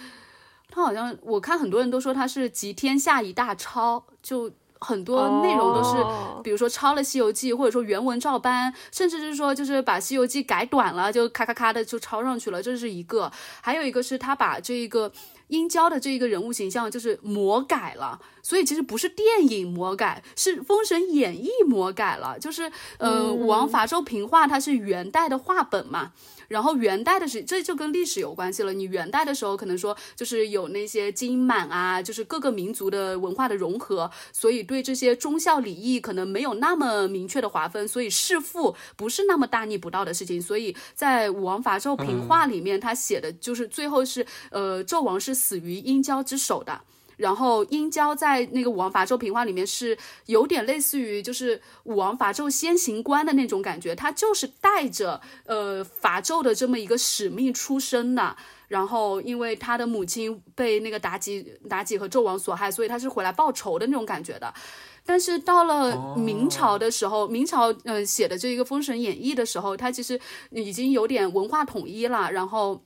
它好像我看很多人都说它是集天下一大抄，就。很多内容都是，比如说抄了《西游记》，或者说原文照搬，甚至是说就是把《西游记》改短了，就咔咔咔的就抄上去了，这是一个。还有一个是他把这一个殷郊的这一个人物形象就是魔改了，所以其实不是电影魔改，是《封神演义》魔改了，就是嗯，武王伐纣平话它是元代的话本嘛。然后元代的时，这就跟历史有关系了。你元代的时候，可能说就是有那些金满啊，就是各个民族的文化的融合，所以对这些忠孝礼义可能没有那么明确的划分，所以弑父不是那么大逆不道的事情。所以在武王伐纣平话里面，他写的就是最后是，呃，纣王是死于殷郊之手的。然后殷郊在那个武王伐纣平话里面是有点类似于就是武王伐纣先行官的那种感觉，他就是带着呃伐纣的这么一个使命出生的。然后因为他的母亲被那个妲己、妲己和纣王所害，所以他是回来报仇的那种感觉的。但是到了明朝的时候，明朝嗯写的这一个《封神演义》的时候，他其实已经有点文化统一了，然后。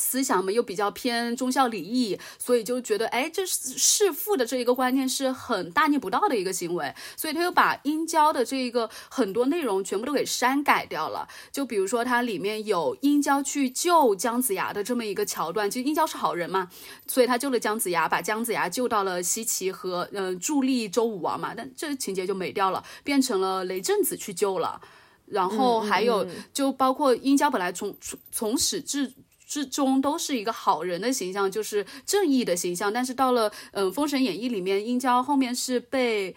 思想嘛又比较偏忠孝礼义，所以就觉得哎，这弑父的这一个观念是很大逆不道的一个行为，所以他又把殷郊的这一个很多内容全部都给删改掉了。就比如说它里面有殷郊去救姜子牙的这么一个桥段，其实殷郊是好人嘛，所以他救了姜子牙，把姜子牙救到了西岐和嗯助力周武王嘛，但这个情节就没掉了，变成了雷震子去救了。然后还有就包括殷郊本来从从从始至。之中都是一个好人的形象，就是正义的形象。但是到了嗯《封神演义》里面，殷郊后面是被，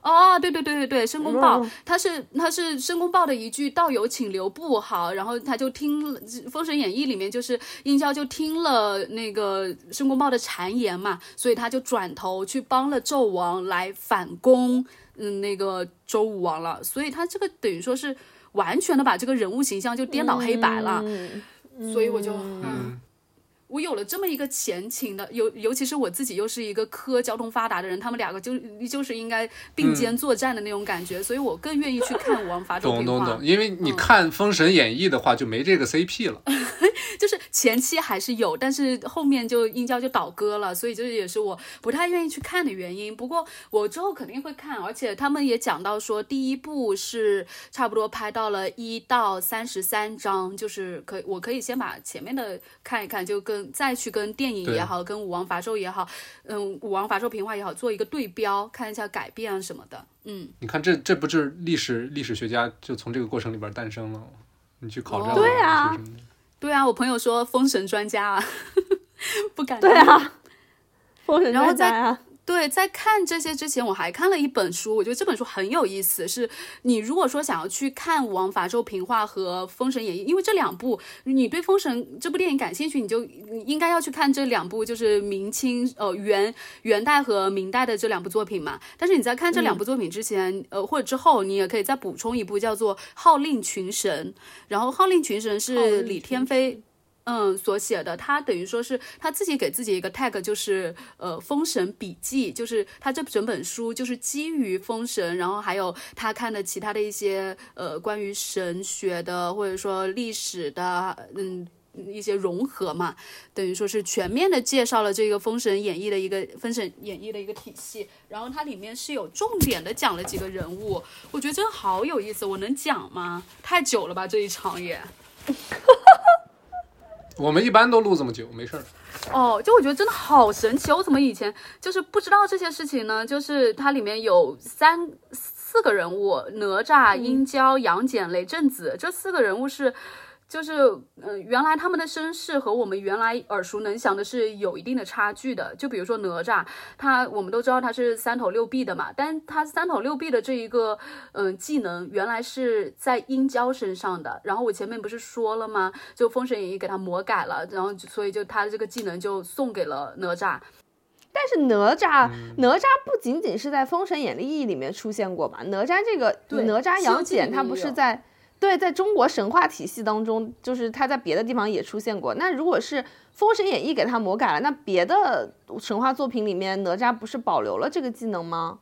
哦，对对对对对，申公豹，他是他是申公豹的一句“道友请留步”好，然后他就听《封神演义》里面就是殷郊就听了那个申公豹的谗言嘛，所以他就转头去帮了纣王来反攻嗯那个周武王了。所以他这个等于说是完全的把这个人物形象就颠倒黑白了。所以我就，我有了这么一个前情的，尤尤其是我自己又是一个科交通发达的人，他们两个就就是应该并肩作战的那种感觉，所以我更愿意去看王伐纣平话。懂懂懂，因为你看《封神演义》的话，就没这个 CP 了。就是前期还是有，但是后面就殷郊就倒戈了，所以这也是我不太愿意去看的原因。不过我之后肯定会看，而且他们也讲到说，第一部是差不多拍到了一到三十三章，就是可我可以先把前面的看一看，就跟再去跟电影也好，跟武王伐纣也好，嗯，武王伐纣平话也好，做一个对标，看一下改变啊什么的。嗯，你看这这不就是历史历史学家就从这个过程里边诞生了？你去考证对啊。对啊，我朋友说封神专家啊，不敢。对啊，封神专家啊。对，在看这些之前，我还看了一本书，我觉得这本书很有意思。是你如果说想要去看《武王伐纣平话》和《封神演义》，因为这两部你对《封神》这部电影感兴趣，你就应该要去看这两部，就是明清呃元元代和明代的这两部作品嘛。但是你在看这两部作品之前，呃或者之后，你也可以再补充一部叫做《号令群神》，然后《号令群神》是李天飞。嗯，所写的他等于说是他自己给自己一个 tag，就是呃《封神笔记》，就是他这整本书就是基于《封神》，然后还有他看的其他的一些呃关于神学的或者说历史的嗯一些融合嘛，等于说是全面的介绍了这个《封神演义》的一个《封神演义》的一个体系，然后它里面是有重点的讲了几个人物，我觉得真的好有意思，我能讲吗？太久了吧这一场也。我们一般都录这么久，没事儿。哦，就我觉得真的好神奇，我怎么以前就是不知道这些事情呢？就是它里面有三四个人物：哪吒、殷郊、杨戬、雷震子，这四个人物是。就是，嗯，原来他们的身世和我们原来耳熟能详的是有一定的差距的。就比如说哪吒，他我们都知道他是三头六臂的嘛，但他三头六臂的这一个，嗯，技能原来是在殷郊身上的。然后我前面不是说了吗？就《封神演义》给他魔改了，然后所以就他的这个技能就送给了哪吒。但是哪吒，哪吒不仅仅是在《封神演义》里面出现过吧？哪吒这个哪吒杨戬，他不是在。对，在中国神话体系当中，就是他在别的地方也出现过。那如果是《封神演义》给他魔改了，那别的神话作品里面哪吒不是保留了这个技能吗？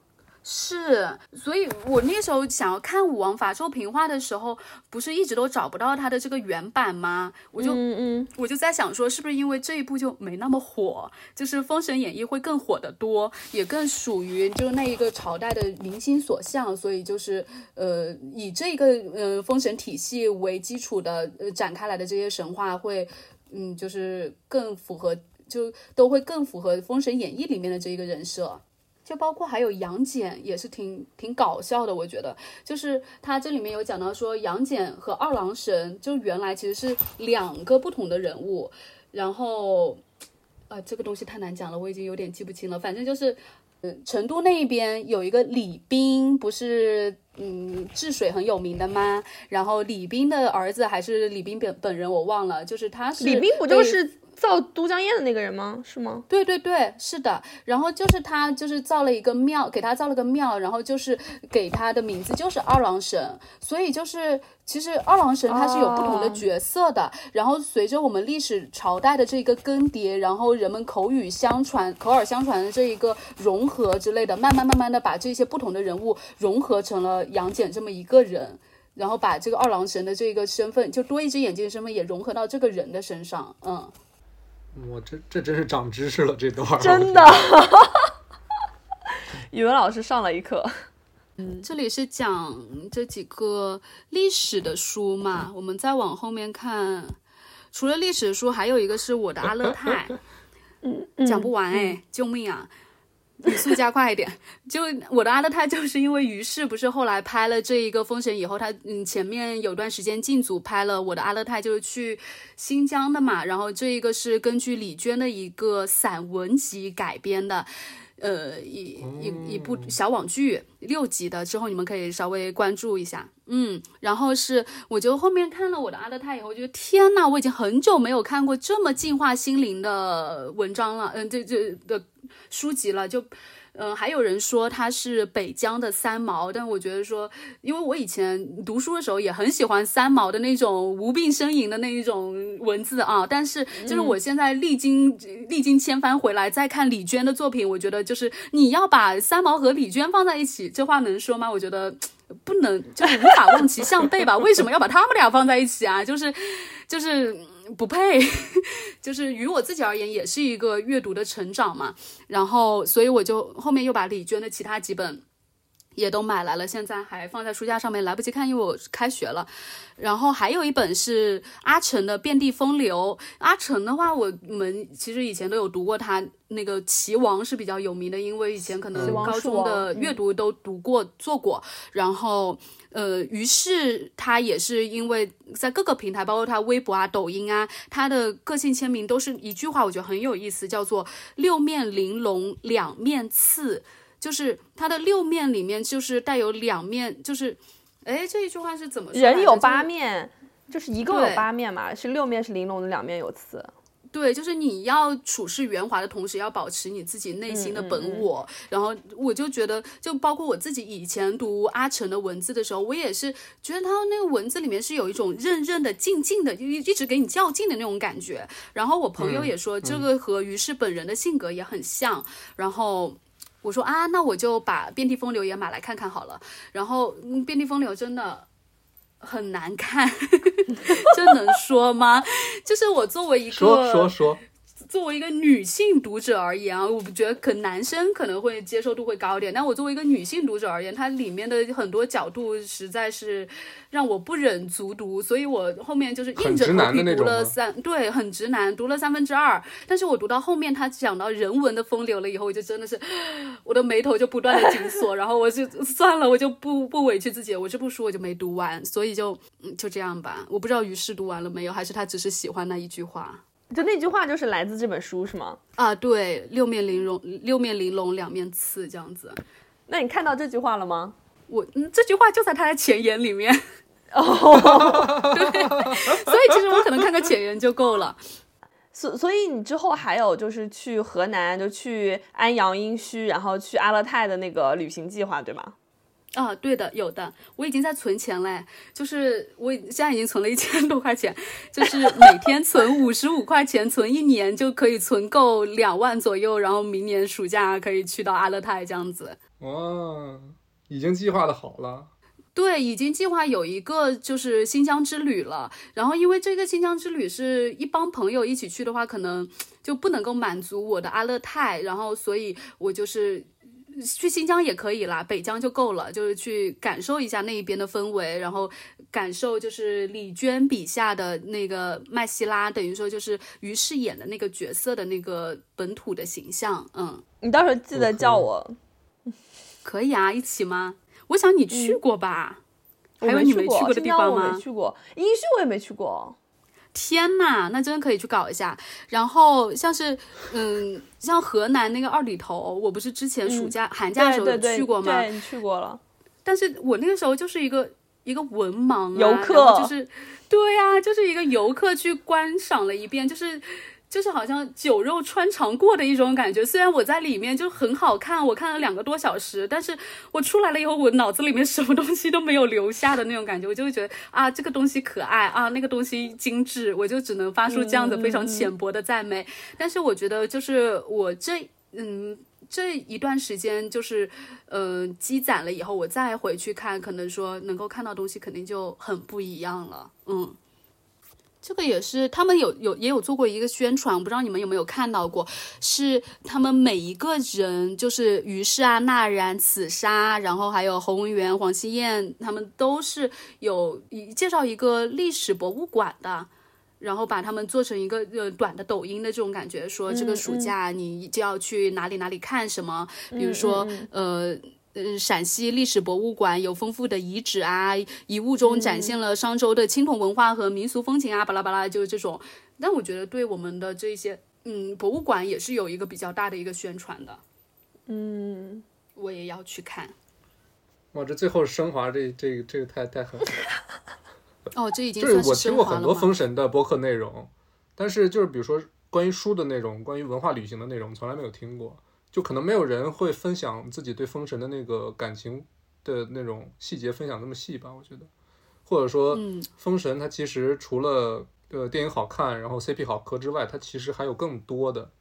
是，所以我那时候想要看武王伐纣平话的时候，不是一直都找不到它的这个原版吗？我就，嗯嗯，我就在想说，是不是因为这一部就没那么火，就是《封神演义》会更火得多，也更属于就是那一个朝代的民心所向，所以就是呃，以这个呃封神体系为基础的呃展开来的这些神话会，嗯，就是更符合，就都会更符合《封神演义》里面的这一个人设。就包括还有杨戬也是挺挺搞笑的，我觉得就是他这里面有讲到说杨戬和二郎神就原来其实是两个不同的人物，然后，呃，这个东西太难讲了，我已经有点记不清了。反正就是，嗯，成都那边有一个李冰，不是嗯治水很有名的吗？然后李冰的儿子还是李冰本本人我忘了，就是他是李冰不就是。造都江堰的那个人吗？是吗？对对对，是的。然后就是他，就是造了一个庙，给他造了个庙，然后就是给他的名字就是二郎神。所以就是其实二郎神他是有不同的角色的。然后随着我们历史朝代的这个更迭，然后人们口语相传、口耳相传的这一个融合之类的，慢慢慢慢的把这些不同的人物融合成了杨戬这么一个人，然后把这个二郎神的这个身份，就多一只眼睛的身份也融合到这个人的身上，嗯。我这这真是长知识了，这段真的，语文老师上了一课。嗯，这里是讲这几个历史的书嘛，我们再往后面看，除了历史书，还有一个是我的阿勒泰，嗯，讲不完哎，救命啊！语速加快一点，就我的阿勒泰就是因为于是不是后来拍了这一个封神以后，他嗯前面有段时间进组拍了我的阿勒泰，就是去新疆的嘛，然后这一个是根据李娟的一个散文集改编的，呃一一一部小网剧六集的，之后你们可以稍微关注一下，嗯，然后是我就后面看了我的阿勒泰以后，觉得天呐，我已经很久没有看过这么净化心灵的文章了，嗯，这这的。书籍了，就，嗯，还有人说他是北疆的三毛，但我觉得说，因为我以前读书的时候也很喜欢三毛的那种无病呻吟的那一种文字啊，但是就是我现在历经历经千帆回来再看李娟的作品，我觉得就是你要把三毛和李娟放在一起，这话能说吗？我觉得不能，就是无法望其项背吧？为什么要把他们俩放在一起啊？就是就是。不配，就是于我自己而言，也是一个阅读的成长嘛。然后，所以我就后面又把李娟的其他几本也都买来了，现在还放在书架上面，来不及看，因为我开学了。然后还有一本是阿城的《遍地风流》。阿城的话，我们其实以前都有读过他那个《棋王》是比较有名的，因为以前可能高中的阅读都读过做过。然后。呃，于是他也是因为在各个平台，包括他微博啊、抖音啊，他的个性签名都是一句话，我觉得很有意思，叫做“六面玲珑两面刺”，就是他的六面里面就是带有两面，就是，哎，这一句话是怎么？人有八面，就是一共有八面嘛，是六面是玲珑的，两面有刺。对，就是你要处事圆滑的同时，要保持你自己内心的本我。然后我就觉得，就包括我自己以前读阿成的文字的时候，我也是觉得他那个文字里面是有一种认认的、静静的，就一直给你较劲的那种感觉。然后我朋友也说，这个和于适本人的性格也很像。然后我说啊，那我就把《遍地风流》也买来看看好了。然后《遍地风流》真的。很难看，这能说吗？就是我作为一个说说说。作为一个女性读者而言啊，我觉得可男生可能会接受度会高一点，但我作为一个女性读者而言，它里面的很多角度实在是让我不忍卒读，所以我后面就是硬着头皮读了三，对，很直男，读了三分之二。但是我读到后面，他讲到人文的风流了以后，我就真的是我的眉头就不断的紧锁，然后我就算了，我就不不委屈自己，我这部书我就没读完，所以就就这样吧。我不知道于适读完了没有，还是他只是喜欢那一句话。就那句话就是来自这本书是吗？啊，对，六面玲珑，六面玲珑，两面刺，这样子。那你看到这句话了吗？我，嗯，这句话就在他的前言里面。哦，对，所以其实我可能看个前言就够了。所所以你之后还有就是去河南，就去安阳殷墟，然后去阿勒泰的那个旅行计划，对吗？啊，对的，有的，我已经在存钱嘞，就是我现在已经存了一千多块钱，就是每天存五十五块钱，存一年就可以存够两万左右，然后明年暑假可以去到阿勒泰这样子。哇，已经计划的好了。对，已经计划有一个就是新疆之旅了，然后因为这个新疆之旅是一帮朋友一起去的话，可能就不能够满足我的阿勒泰，然后所以我就是。去新疆也可以啦，北疆就够了，就是去感受一下那一边的氛围，然后感受就是李娟笔下的那个麦西拉，等于说就是于适演的那个角色的那个本土的形象。嗯，你到时候记得叫我，可以啊，一起吗？我想你去过吧？还有你没去过的地方吗？我没去过，殷墟我也没去过。天呐，那真的可以去搞一下。然后像是，嗯，像河南那个二里头，我不是之前暑假寒假的时候去过吗？对，你去过了。但是我那个时候就是一个一个文盲游客，就是，对呀，就是一个游客去观赏了一遍，就是。就是好像酒肉穿肠过的一种感觉。虽然我在里面就很好看，我看了两个多小时，但是我出来了以后，我脑子里面什么东西都没有留下的那种感觉。我就会觉得啊，这个东西可爱啊，那个东西精致，我就只能发出这样子非常浅薄的赞美。但是我觉得，就是我这嗯这一段时间，就是嗯积攒了以后，我再回去看，可能说能够看到东西，肯定就很不一样了。嗯。这个也是他们有有也有做过一个宣传，我不知道你们有没有看到过，是他们每一个人，就是于适啊、纳然、此沙，然后还有侯文元、黄希燕，他们都是有介绍一个历史博物馆的，然后把他们做成一个呃短的抖音的这种感觉，说这个暑假你就要去哪里哪里看什么，比如说呃。嗯，陕西历史博物馆有丰富的遗址啊，遗物中展现了商周的青铜文化和民俗风情啊，巴拉巴拉，就是这种。但我觉得对我们的这些嗯博物馆也是有一个比较大的一个宣传的。嗯，我也要去看。哇，这最后升华，这这这个太太狠了。哦，这已经就是我听过很多封神的播客内容，但是就是比如说关于书的内容，关于文化旅行的内容，从来没有听过。就可能没有人会分享自己对封神的那个感情的那种细节分享那么细吧，我觉得，或者说，封神它其实除了呃电影好看，然后 CP 好磕之外，它其实还有更多的、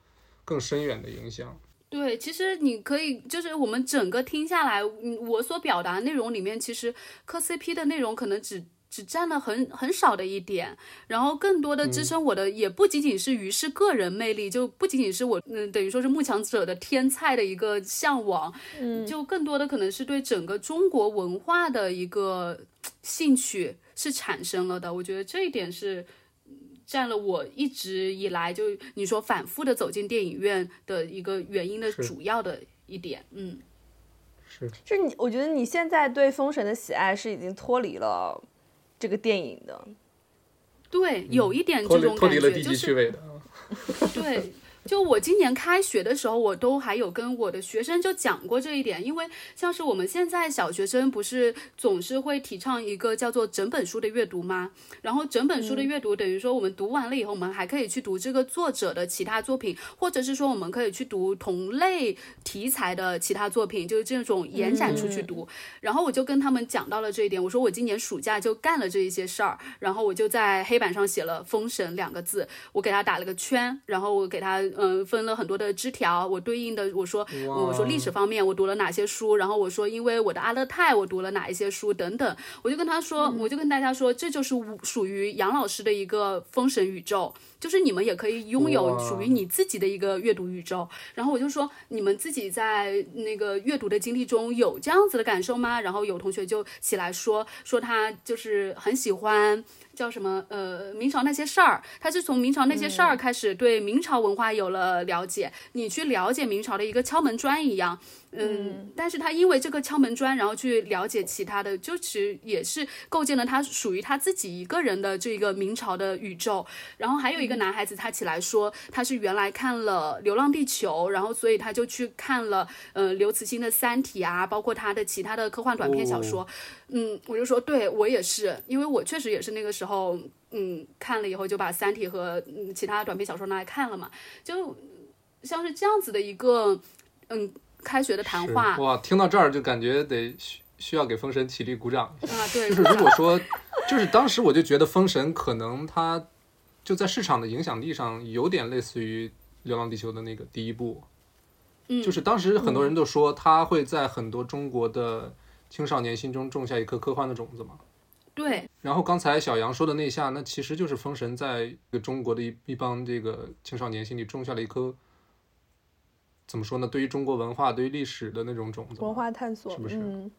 更深远的影响。对，其实你可以就是我们整个听下来，我所表达内容里面，其实磕 CP 的内容可能只。只占了很很少的一点，然后更多的支撑我的也不仅仅是于是个人魅力，就不仅仅是我嗯等于说是慕强者的天菜的一个向往，嗯，就更多的可能是对整个中国文化的一个兴趣是产生了的。我觉得这一点是占了我一直以来就你说反复的走进电影院的一个原因的主要的一点，嗯，是，就你我觉得你现在对封神的喜爱是已经脱离了。这个电影的，对，有一点这种感觉，就是对。就我今年开学的时候，我都还有跟我的学生就讲过这一点，因为像是我们现在小学生不是总是会提倡一个叫做整本书的阅读吗？然后整本书的阅读等于说我们读完了以后，我们还可以去读这个作者的其他作品，或者是说我们可以去读同类题材的其他作品，就是这种延展出去读。然后我就跟他们讲到了这一点，我说我今年暑假就干了这一些事儿，然后我就在黑板上写了“封神”两个字，我给他打了个圈，然后我给他。嗯，分了很多的枝条，我对应的我说，我说历史方面我读了哪些书，然后我说因为我的阿勒泰我读了哪一些书等等，我就跟他说，我就跟大家说，这就是属于杨老师的一个封神宇宙，就是你们也可以拥有属于你自己的一个阅读宇宙。然后我就说，你们自己在那个阅读的经历中有这样子的感受吗？然后有同学就起来说，说他就是很喜欢。叫什么？呃，明朝那些事儿，他是从明朝那些事儿开始对明朝文化有了了解。你去了解明朝的一个敲门砖一样。嗯，但是他因为这个敲门砖，然后去了解其他的，就其实也是构建了他属于他自己一个人的这个明朝的宇宙。然后还有一个男孩子，他起来说他是原来看了《流浪地球》，然后所以他就去看了呃刘慈欣的《三体》啊，包括他的其他的科幻短篇小说。嗯，我就说对我也是，因为我确实也是那个时候，嗯，看了以后就把《三体》和嗯其他短篇小说拿来看了嘛，就像是这样子的一个嗯。开学的谈话哇，听到这儿就感觉得需需要给封神起立鼓掌啊！对，就是如果说，就是当时我就觉得封神可能它就在市场的影响力上有点类似于《流浪地球》的那个第一部，嗯，就是当时很多人都说他会在很多中国的青少年心中种下一颗科幻的种子嘛。对。然后刚才小杨说的那下，那其实就是封神在中国的一一帮这个青少年心里种下了一颗。怎么说呢？对于中国文化、对于历史的那种种子，文化探索是不是？嗯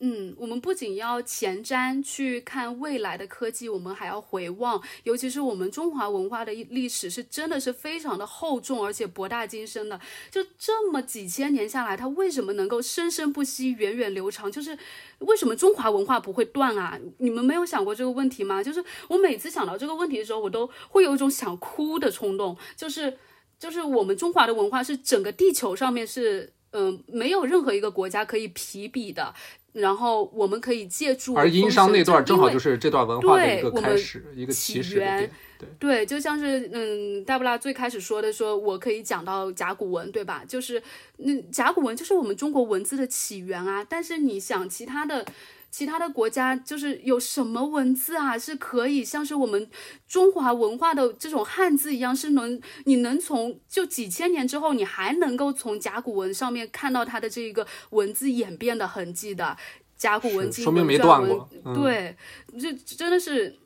嗯，我们不仅要前瞻去看未来的科技，我们还要回望。尤其是我们中华文化的历史，是真的是非常的厚重，而且博大精深的。就这么几千年下来，它为什么能够生生不息、源远流长？就是为什么中华文化不会断啊？你们没有想过这个问题吗？就是我每次想到这个问题的时候，我都会有一种想哭的冲动，就是。就是我们中华的文化是整个地球上面是，嗯，没有任何一个国家可以匹比的。然后我们可以借助而殷商那段正好就是这段文化的一个开始，一个起源。对对，就像是嗯，戴布拉最开始说的，说我可以讲到甲骨文，对吧？就是那甲骨文就是我们中国文字的起源啊。但是你想其他的。其他的国家就是有什么文字啊，是可以像是我们中华文化的这种汉字一样，是能你能从就几千年之后，你还能够从甲骨文上面看到它的这个文字演变的痕迹的。甲骨文、金文、篆文，对，这真的是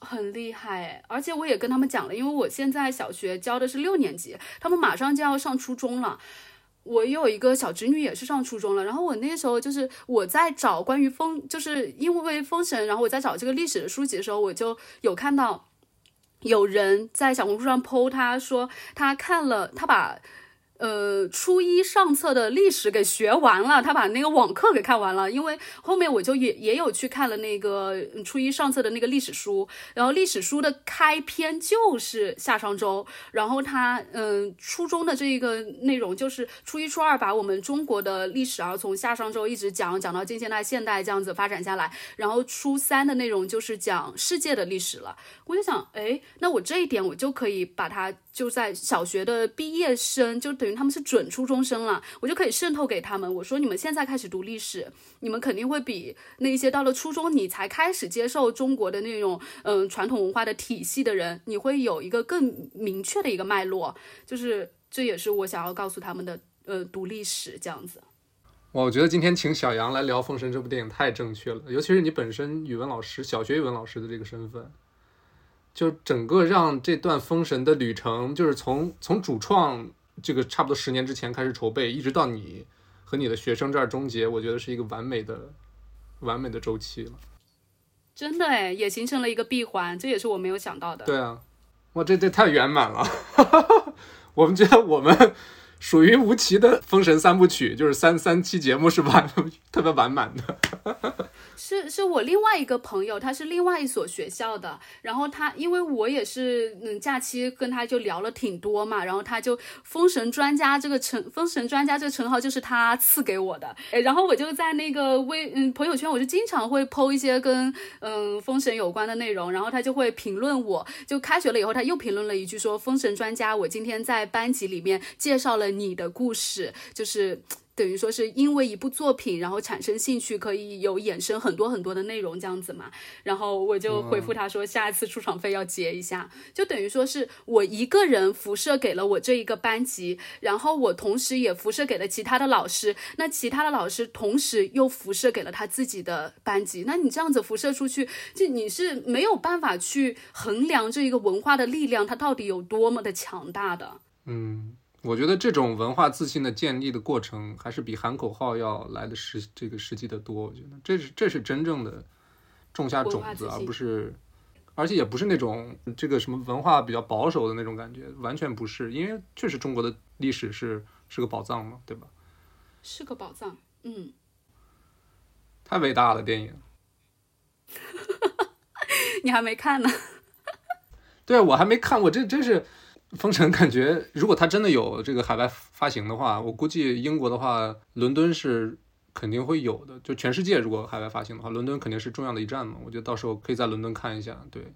很厉害。而且我也跟他们讲了，因为我现在小学教的是六年级，他们马上就要上初中了。我有一个小侄女也是上初中了，然后我那时候就是我在找关于封，就是因为封神，然后我在找这个历史的书籍的时候，我就有看到有人在小红书上 PO，他说他看了，他把。呃，初一上册的历史给学完了，他把那个网课给看完了。因为后面我就也也有去看了那个初一上册的那个历史书，然后历史书的开篇就是夏商周，然后他嗯初中的这一个内容就是初一初二把我们中国的历史啊从夏商周一直讲讲到近现代现代这样子发展下来，然后初三的内容就是讲世界的历史了。我就想，哎，那我这一点我就可以把它就在小学的毕业生就等于。他们是准初中生了，我就可以渗透给他们。我说你们现在开始读历史，你们肯定会比那些到了初中你才开始接受中国的那种嗯传统文化的体系的人，你会有一个更明确的一个脉络。就是这也是我想要告诉他们的，呃，读历史这样子。我觉得今天请小杨来聊《封神》这部电影太正确了，尤其是你本身语文老师、小学语文老师的这个身份，就整个让这段《封神》的旅程，就是从从主创这个差不多十年之前开始筹备，一直到你和你的学生这儿终结，我觉得是一个完美的、完美的周期了。真的哎，也形成了一个闭环，这也是我没有想到的。对啊，哇，这这太圆满了，我们觉得我们。属于吴奇的《封神三部曲》，就是三三期节目是完特别完满的。是是我另外一个朋友，他是另外一所学校的，然后他因为我也是嗯假期跟他就聊了挺多嘛，然后他就封神专家这个称封神专家这个称号就是他赐给我的，然后我就在那个微嗯朋友圈，我就经常会剖一些跟嗯封神有关的内容，然后他就会评论我，就开学了以后他又评论了一句说封神专家，我今天在班级里面介绍了你的故事，就是。等于说是因为一部作品，然后产生兴趣，可以有衍生很多很多的内容这样子嘛。然后我就回复他说，下一次出场费要结一下。就等于说是我一个人辐射给了我这一个班级，然后我同时也辐射给了其他的老师，那其他的老师同时又辐射给了他自己的班级。那你这样子辐射出去，就你是没有办法去衡量这一个文化的力量，它到底有多么的强大的。嗯。我觉得这种文化自信的建立的过程，还是比喊口号要来的实这个实际的多。我觉得这是这是真正的种下种子，而不是，而且也不是那种这个什么文化比较保守的那种感觉，完全不是。因为确实中国的历史是是个宝藏嘛，对吧？是个宝藏，嗯。太伟大了，电影。你还没看呢？对，我还没看过，这真是。封神感觉，如果它真的有这个海外发行的话，我估计英国的话，伦敦是肯定会有的。就全世界如果海外发行的话，伦敦肯定是重要的一站嘛。我觉得到时候可以在伦敦看一下。对，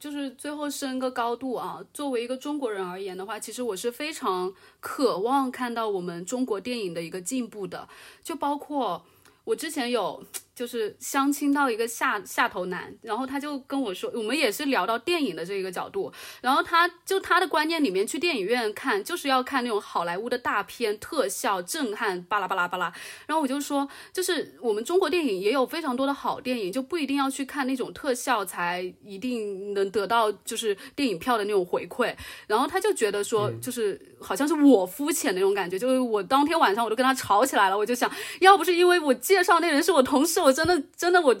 就是最后升个高度啊。作为一个中国人而言的话，其实我是非常渴望看到我们中国电影的一个进步的。就包括我之前有。就是相亲到一个下下头男，然后他就跟我说，我们也是聊到电影的这一个角度，然后他就他的观念里面，去电影院看就是要看那种好莱坞的大片，特效震撼，巴拉巴拉巴拉。然后我就说，就是我们中国电影也有非常多的好电影，就不一定要去看那种特效才一定能得到就是电影票的那种回馈。然后他就觉得说，就是好像是我肤浅那种感觉，就是我当天晚上我就跟他吵起来了，我就想要不是因为我介绍那人是我同事。我真的真的，我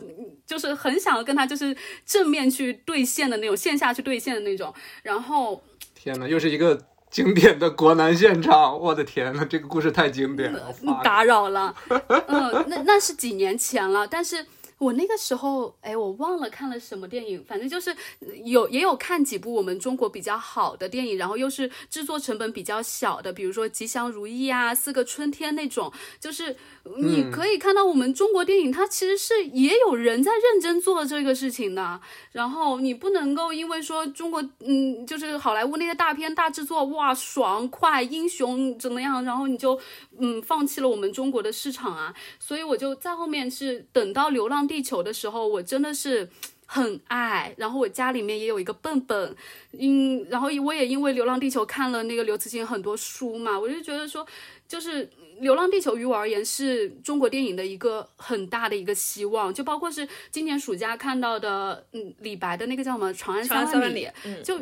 就是很想跟他就是正面去兑现的那种，线下去兑现的那种。然后，天哪，又是一个经典的国男现场！我的天哪，这个故事太经典了，打扰了。嗯，那那是几年前了，但是。我那个时候，哎，我忘了看了什么电影，反正就是有也有看几部我们中国比较好的电影，然后又是制作成本比较小的，比如说《吉祥如意》啊，《四个春天》那种，就是你可以看到我们中国电影，它其实是也有人在认真做这个事情的。然后你不能够因为说中国，嗯，就是好莱坞那些大片大制作，哇，爽快英雄怎么样，然后你就嗯放弃了我们中国的市场啊。所以我就在后面是等到《流浪》。地球的时候，我真的是很爱。然后我家里面也有一个笨笨，嗯，然后我也因为《流浪地球》看了那个刘慈欣很多书嘛，我就觉得说，就是《流浪地球》于我而言是中国电影的一个很大的一个希望。就包括是今年暑假看到的，嗯，李白的那个叫什么《长安三万里》，就。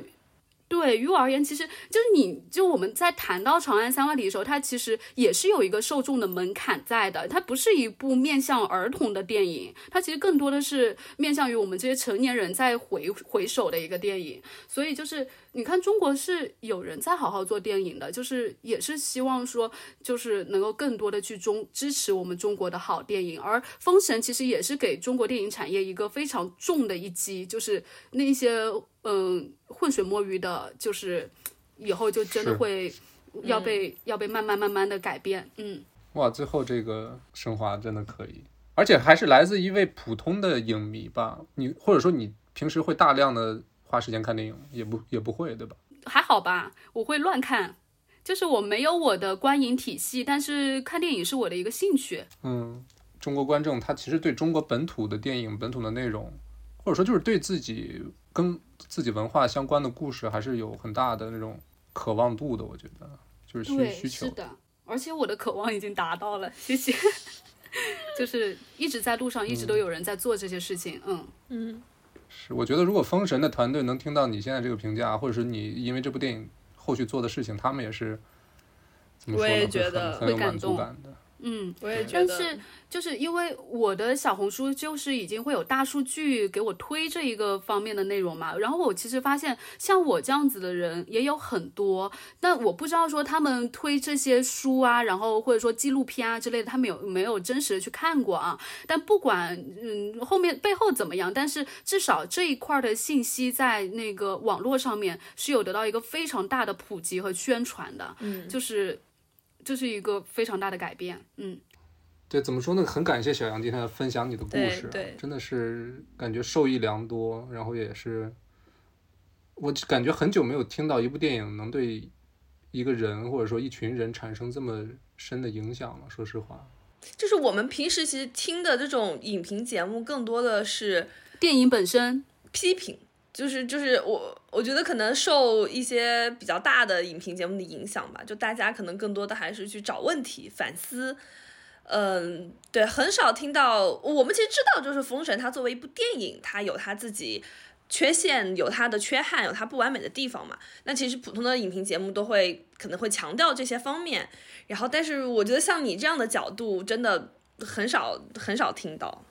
对于我而言，其实就是你就我们在谈到《长安三万里》的时候，它其实也是有一个受众的门槛在的。它不是一部面向儿童的电影，它其实更多的是面向于我们这些成年人在回回首的一个电影。所以就是你看，中国是有人在好好做电影的，就是也是希望说，就是能够更多的去中支持我们中国的好电影。而《封神》其实也是给中国电影产业一个非常重的一击，就是那些。嗯，浑水摸鱼的，就是以后就真的会要被要被慢慢慢慢的改变。嗯，哇，最后这个升华真的可以，而且还是来自一位普通的影迷吧？你或者说你平时会大量的花时间看电影，也不也不会对吧？还好吧，我会乱看，就是我没有我的观影体系，但是看电影是我的一个兴趣。嗯，中国观众他其实对中国本土的电影、本土的内容，或者说就是对自己跟自己文化相关的故事，还是有很大的那种渴望度的。我觉得就是需需求。是的，而且我的渴望已经达到了，谢谢。就是一直在路上，一直都有人在做这些事情。嗯嗯，是。我觉得如果封神的团队能听到你现在这个评价，或者是你因为这部电影后续做的事情，他们也是怎么说呢？会很有满足感的。嗯，我也觉得，但是就是因为我的小红书就是已经会有大数据给我推这一个方面的内容嘛，然后我其实发现像我这样子的人也有很多，但我不知道说他们推这些书啊，然后或者说纪录片啊之类的，他们有没有真实的去看过啊？但不管嗯后面背后怎么样，但是至少这一块的信息在那个网络上面是有得到一个非常大的普及和宣传的，嗯，就是。这是一个非常大的改变，嗯，对，怎么说呢？很感谢小杨今天分享你的故事，对，真的是感觉受益良多。然后也是，我感觉很久没有听到一部电影能对一个人或者说一群人产生这么深的影响了。说实话，就是我们平时其实听的这种影评节目，更多的是电影本身批评。就是就是我我觉得可能受一些比较大的影评节目的影响吧，就大家可能更多的还是去找问题反思，嗯，对，很少听到我们其实知道，就是《封神》它作为一部电影，它有它自己缺陷，有它的缺憾，有它不完美的地方嘛。那其实普通的影评节目都会可能会强调这些方面，然后但是我觉得像你这样的角度，真的很少很少听到，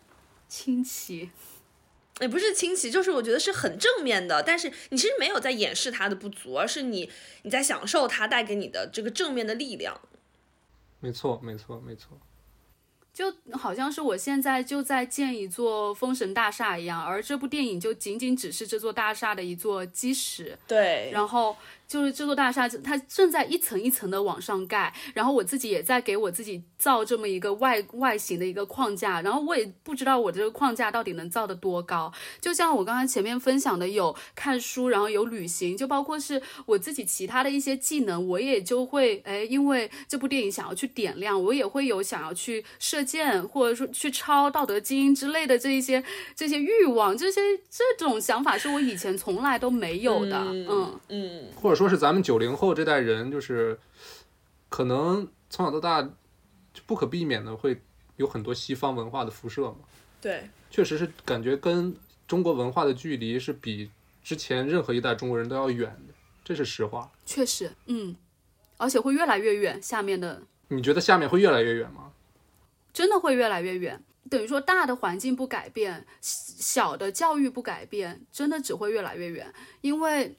清奇。也不是清奇，就是我觉得是很正面的，但是你其实没有在掩饰它的不足，而是你你在享受它带给你的这个正面的力量。没错，没错，没错。就好像是我现在就在建一座封神大厦一样，而这部电影就仅仅只是这座大厦的一座基石。对，然后。就是这座大厦，它正在一层一层的往上盖，然后我自己也在给我自己造这么一个外外形的一个框架，然后我也不知道我这个框架到底能造得多高。就像我刚刚前面分享的，有看书，然后有旅行，就包括是我自己其他的一些技能，我也就会哎，因为这部电影想要去点亮，我也会有想要去射箭，或者说去抄《道德经》之类的这一些这些欲望，这些这种想法是我以前从来都没有的，嗯嗯，或者说。说是咱们九零后这代人，就是可能从小到大就不可避免的会有很多西方文化的辐射嘛。对，确实是感觉跟中国文化的距离是比之前任何一代中国人都要远的，这是实话。确实，嗯，而且会越来越远。下面的，你觉得下面会越来越远吗？真的会越来越远。等于说，大的环境不改变，小的教育不改变，真的只会越来越远，因为。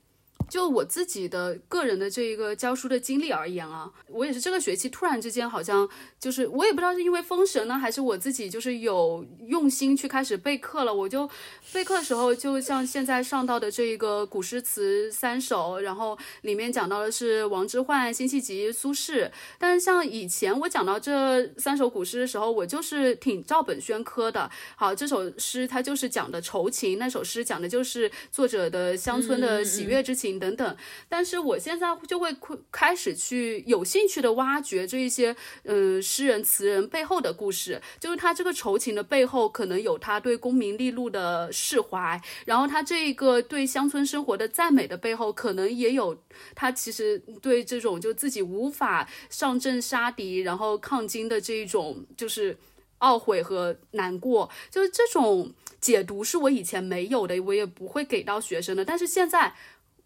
就我自己的个人的这一个教书的经历而言啊，我也是这个学期突然之间好像就是我也不知道是因为封神呢，还是我自己就是有用心去开始备课了。我就备课的时候，就像现在上到的这一个古诗词三首，然后里面讲到的是王之涣、辛弃疾、苏轼。但是像以前我讲到这三首古诗的时候，我就是挺照本宣科的。好，这首诗它就是讲的愁情，那首诗讲的就是作者的乡村的喜悦之情。等等，但是我现在就会开始去有兴趣的挖掘这一些，嗯，诗人词人背后的故事，就是他这个愁情的背后，可能有他对功名利禄的释怀，然后他这个对乡村生活的赞美的背后，可能也有他其实对这种就自己无法上阵杀敌，然后抗金的这一种就是懊悔和难过，就是这种解读是我以前没有的，我也不会给到学生的，但是现在。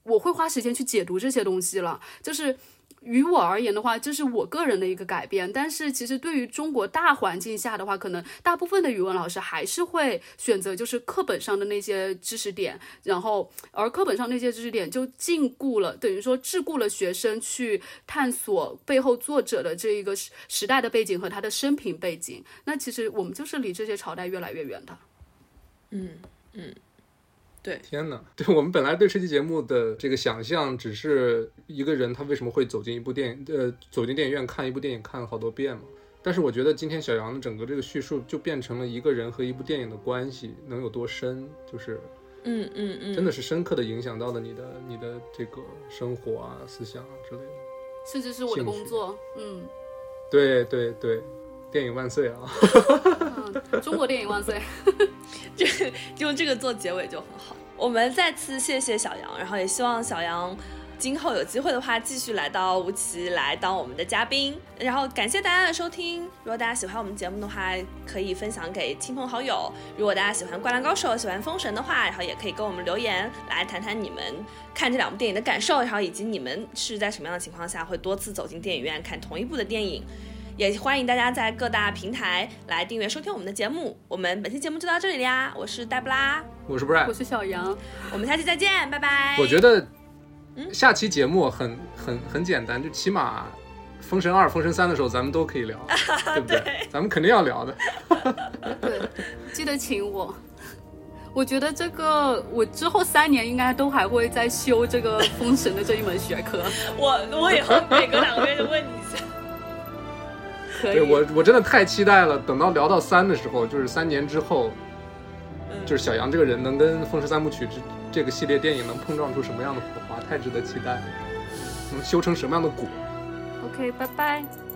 我会花时间去解读这些东西了，就是于我而言的话，这是我个人的一个改变。但是其实对于中国大环境下的话，可能大部分的语文老师还是会选择就是课本上的那些知识点，然后而课本上那些知识点就禁锢了，等于说桎梏了学生去探索背后作者的这一个时代的背景和他的生平背景。那其实我们就是离这些朝代越来越远的。嗯嗯。对，天哪！对我们本来对这期节目的这个想象，只是一个人他为什么会走进一部电影，呃，走进电影院看一部电影看了好多遍嘛。但是我觉得今天小杨的整个这个叙述就变成了一个人和一部电影的关系能有多深，就是，嗯嗯嗯，真的是深刻的影响到了你的你的这个生活啊、思想啊之类的。甚至是我的工作。嗯，对对对，电影万岁啊！中国电影万岁！就用这个做结尾就很好。我们再次谢谢小杨，然后也希望小杨。今后有机会的话，继续来到吴奇来当我们的嘉宾。然后感谢大家的收听。如果大家喜欢我们节目的话，可以分享给亲朋好友。如果大家喜欢《灌篮高手》、喜欢《封神》的话，然后也可以跟我们留言来谈谈你们看这两部电影的感受，然后以及你们是在什么样的情况下会多次走进电影院看同一部的电影。也欢迎大家在各大平台来订阅收听我们的节目。我们本期节目就到这里啦，我是黛布拉，我是 Brad，我是小杨，我们下期再见，拜拜。我觉得。下期节目很很很简单，就起码《封神二》《封神三》的时候咱们都可以聊，对不对？咱们肯定要聊的。对，记得请我。我觉得这个我之后三年应该都还会再修这个《封神》的这一门学科。我我以后每隔两个月就问你一下。可以。我我真的太期待了，等到聊到三的时候，就是三年之后，就是小杨这个人能跟《封神三部曲》这这个系列电影能碰撞出什么样的火花？太值得期待了，能修成什么样的果？OK，拜拜。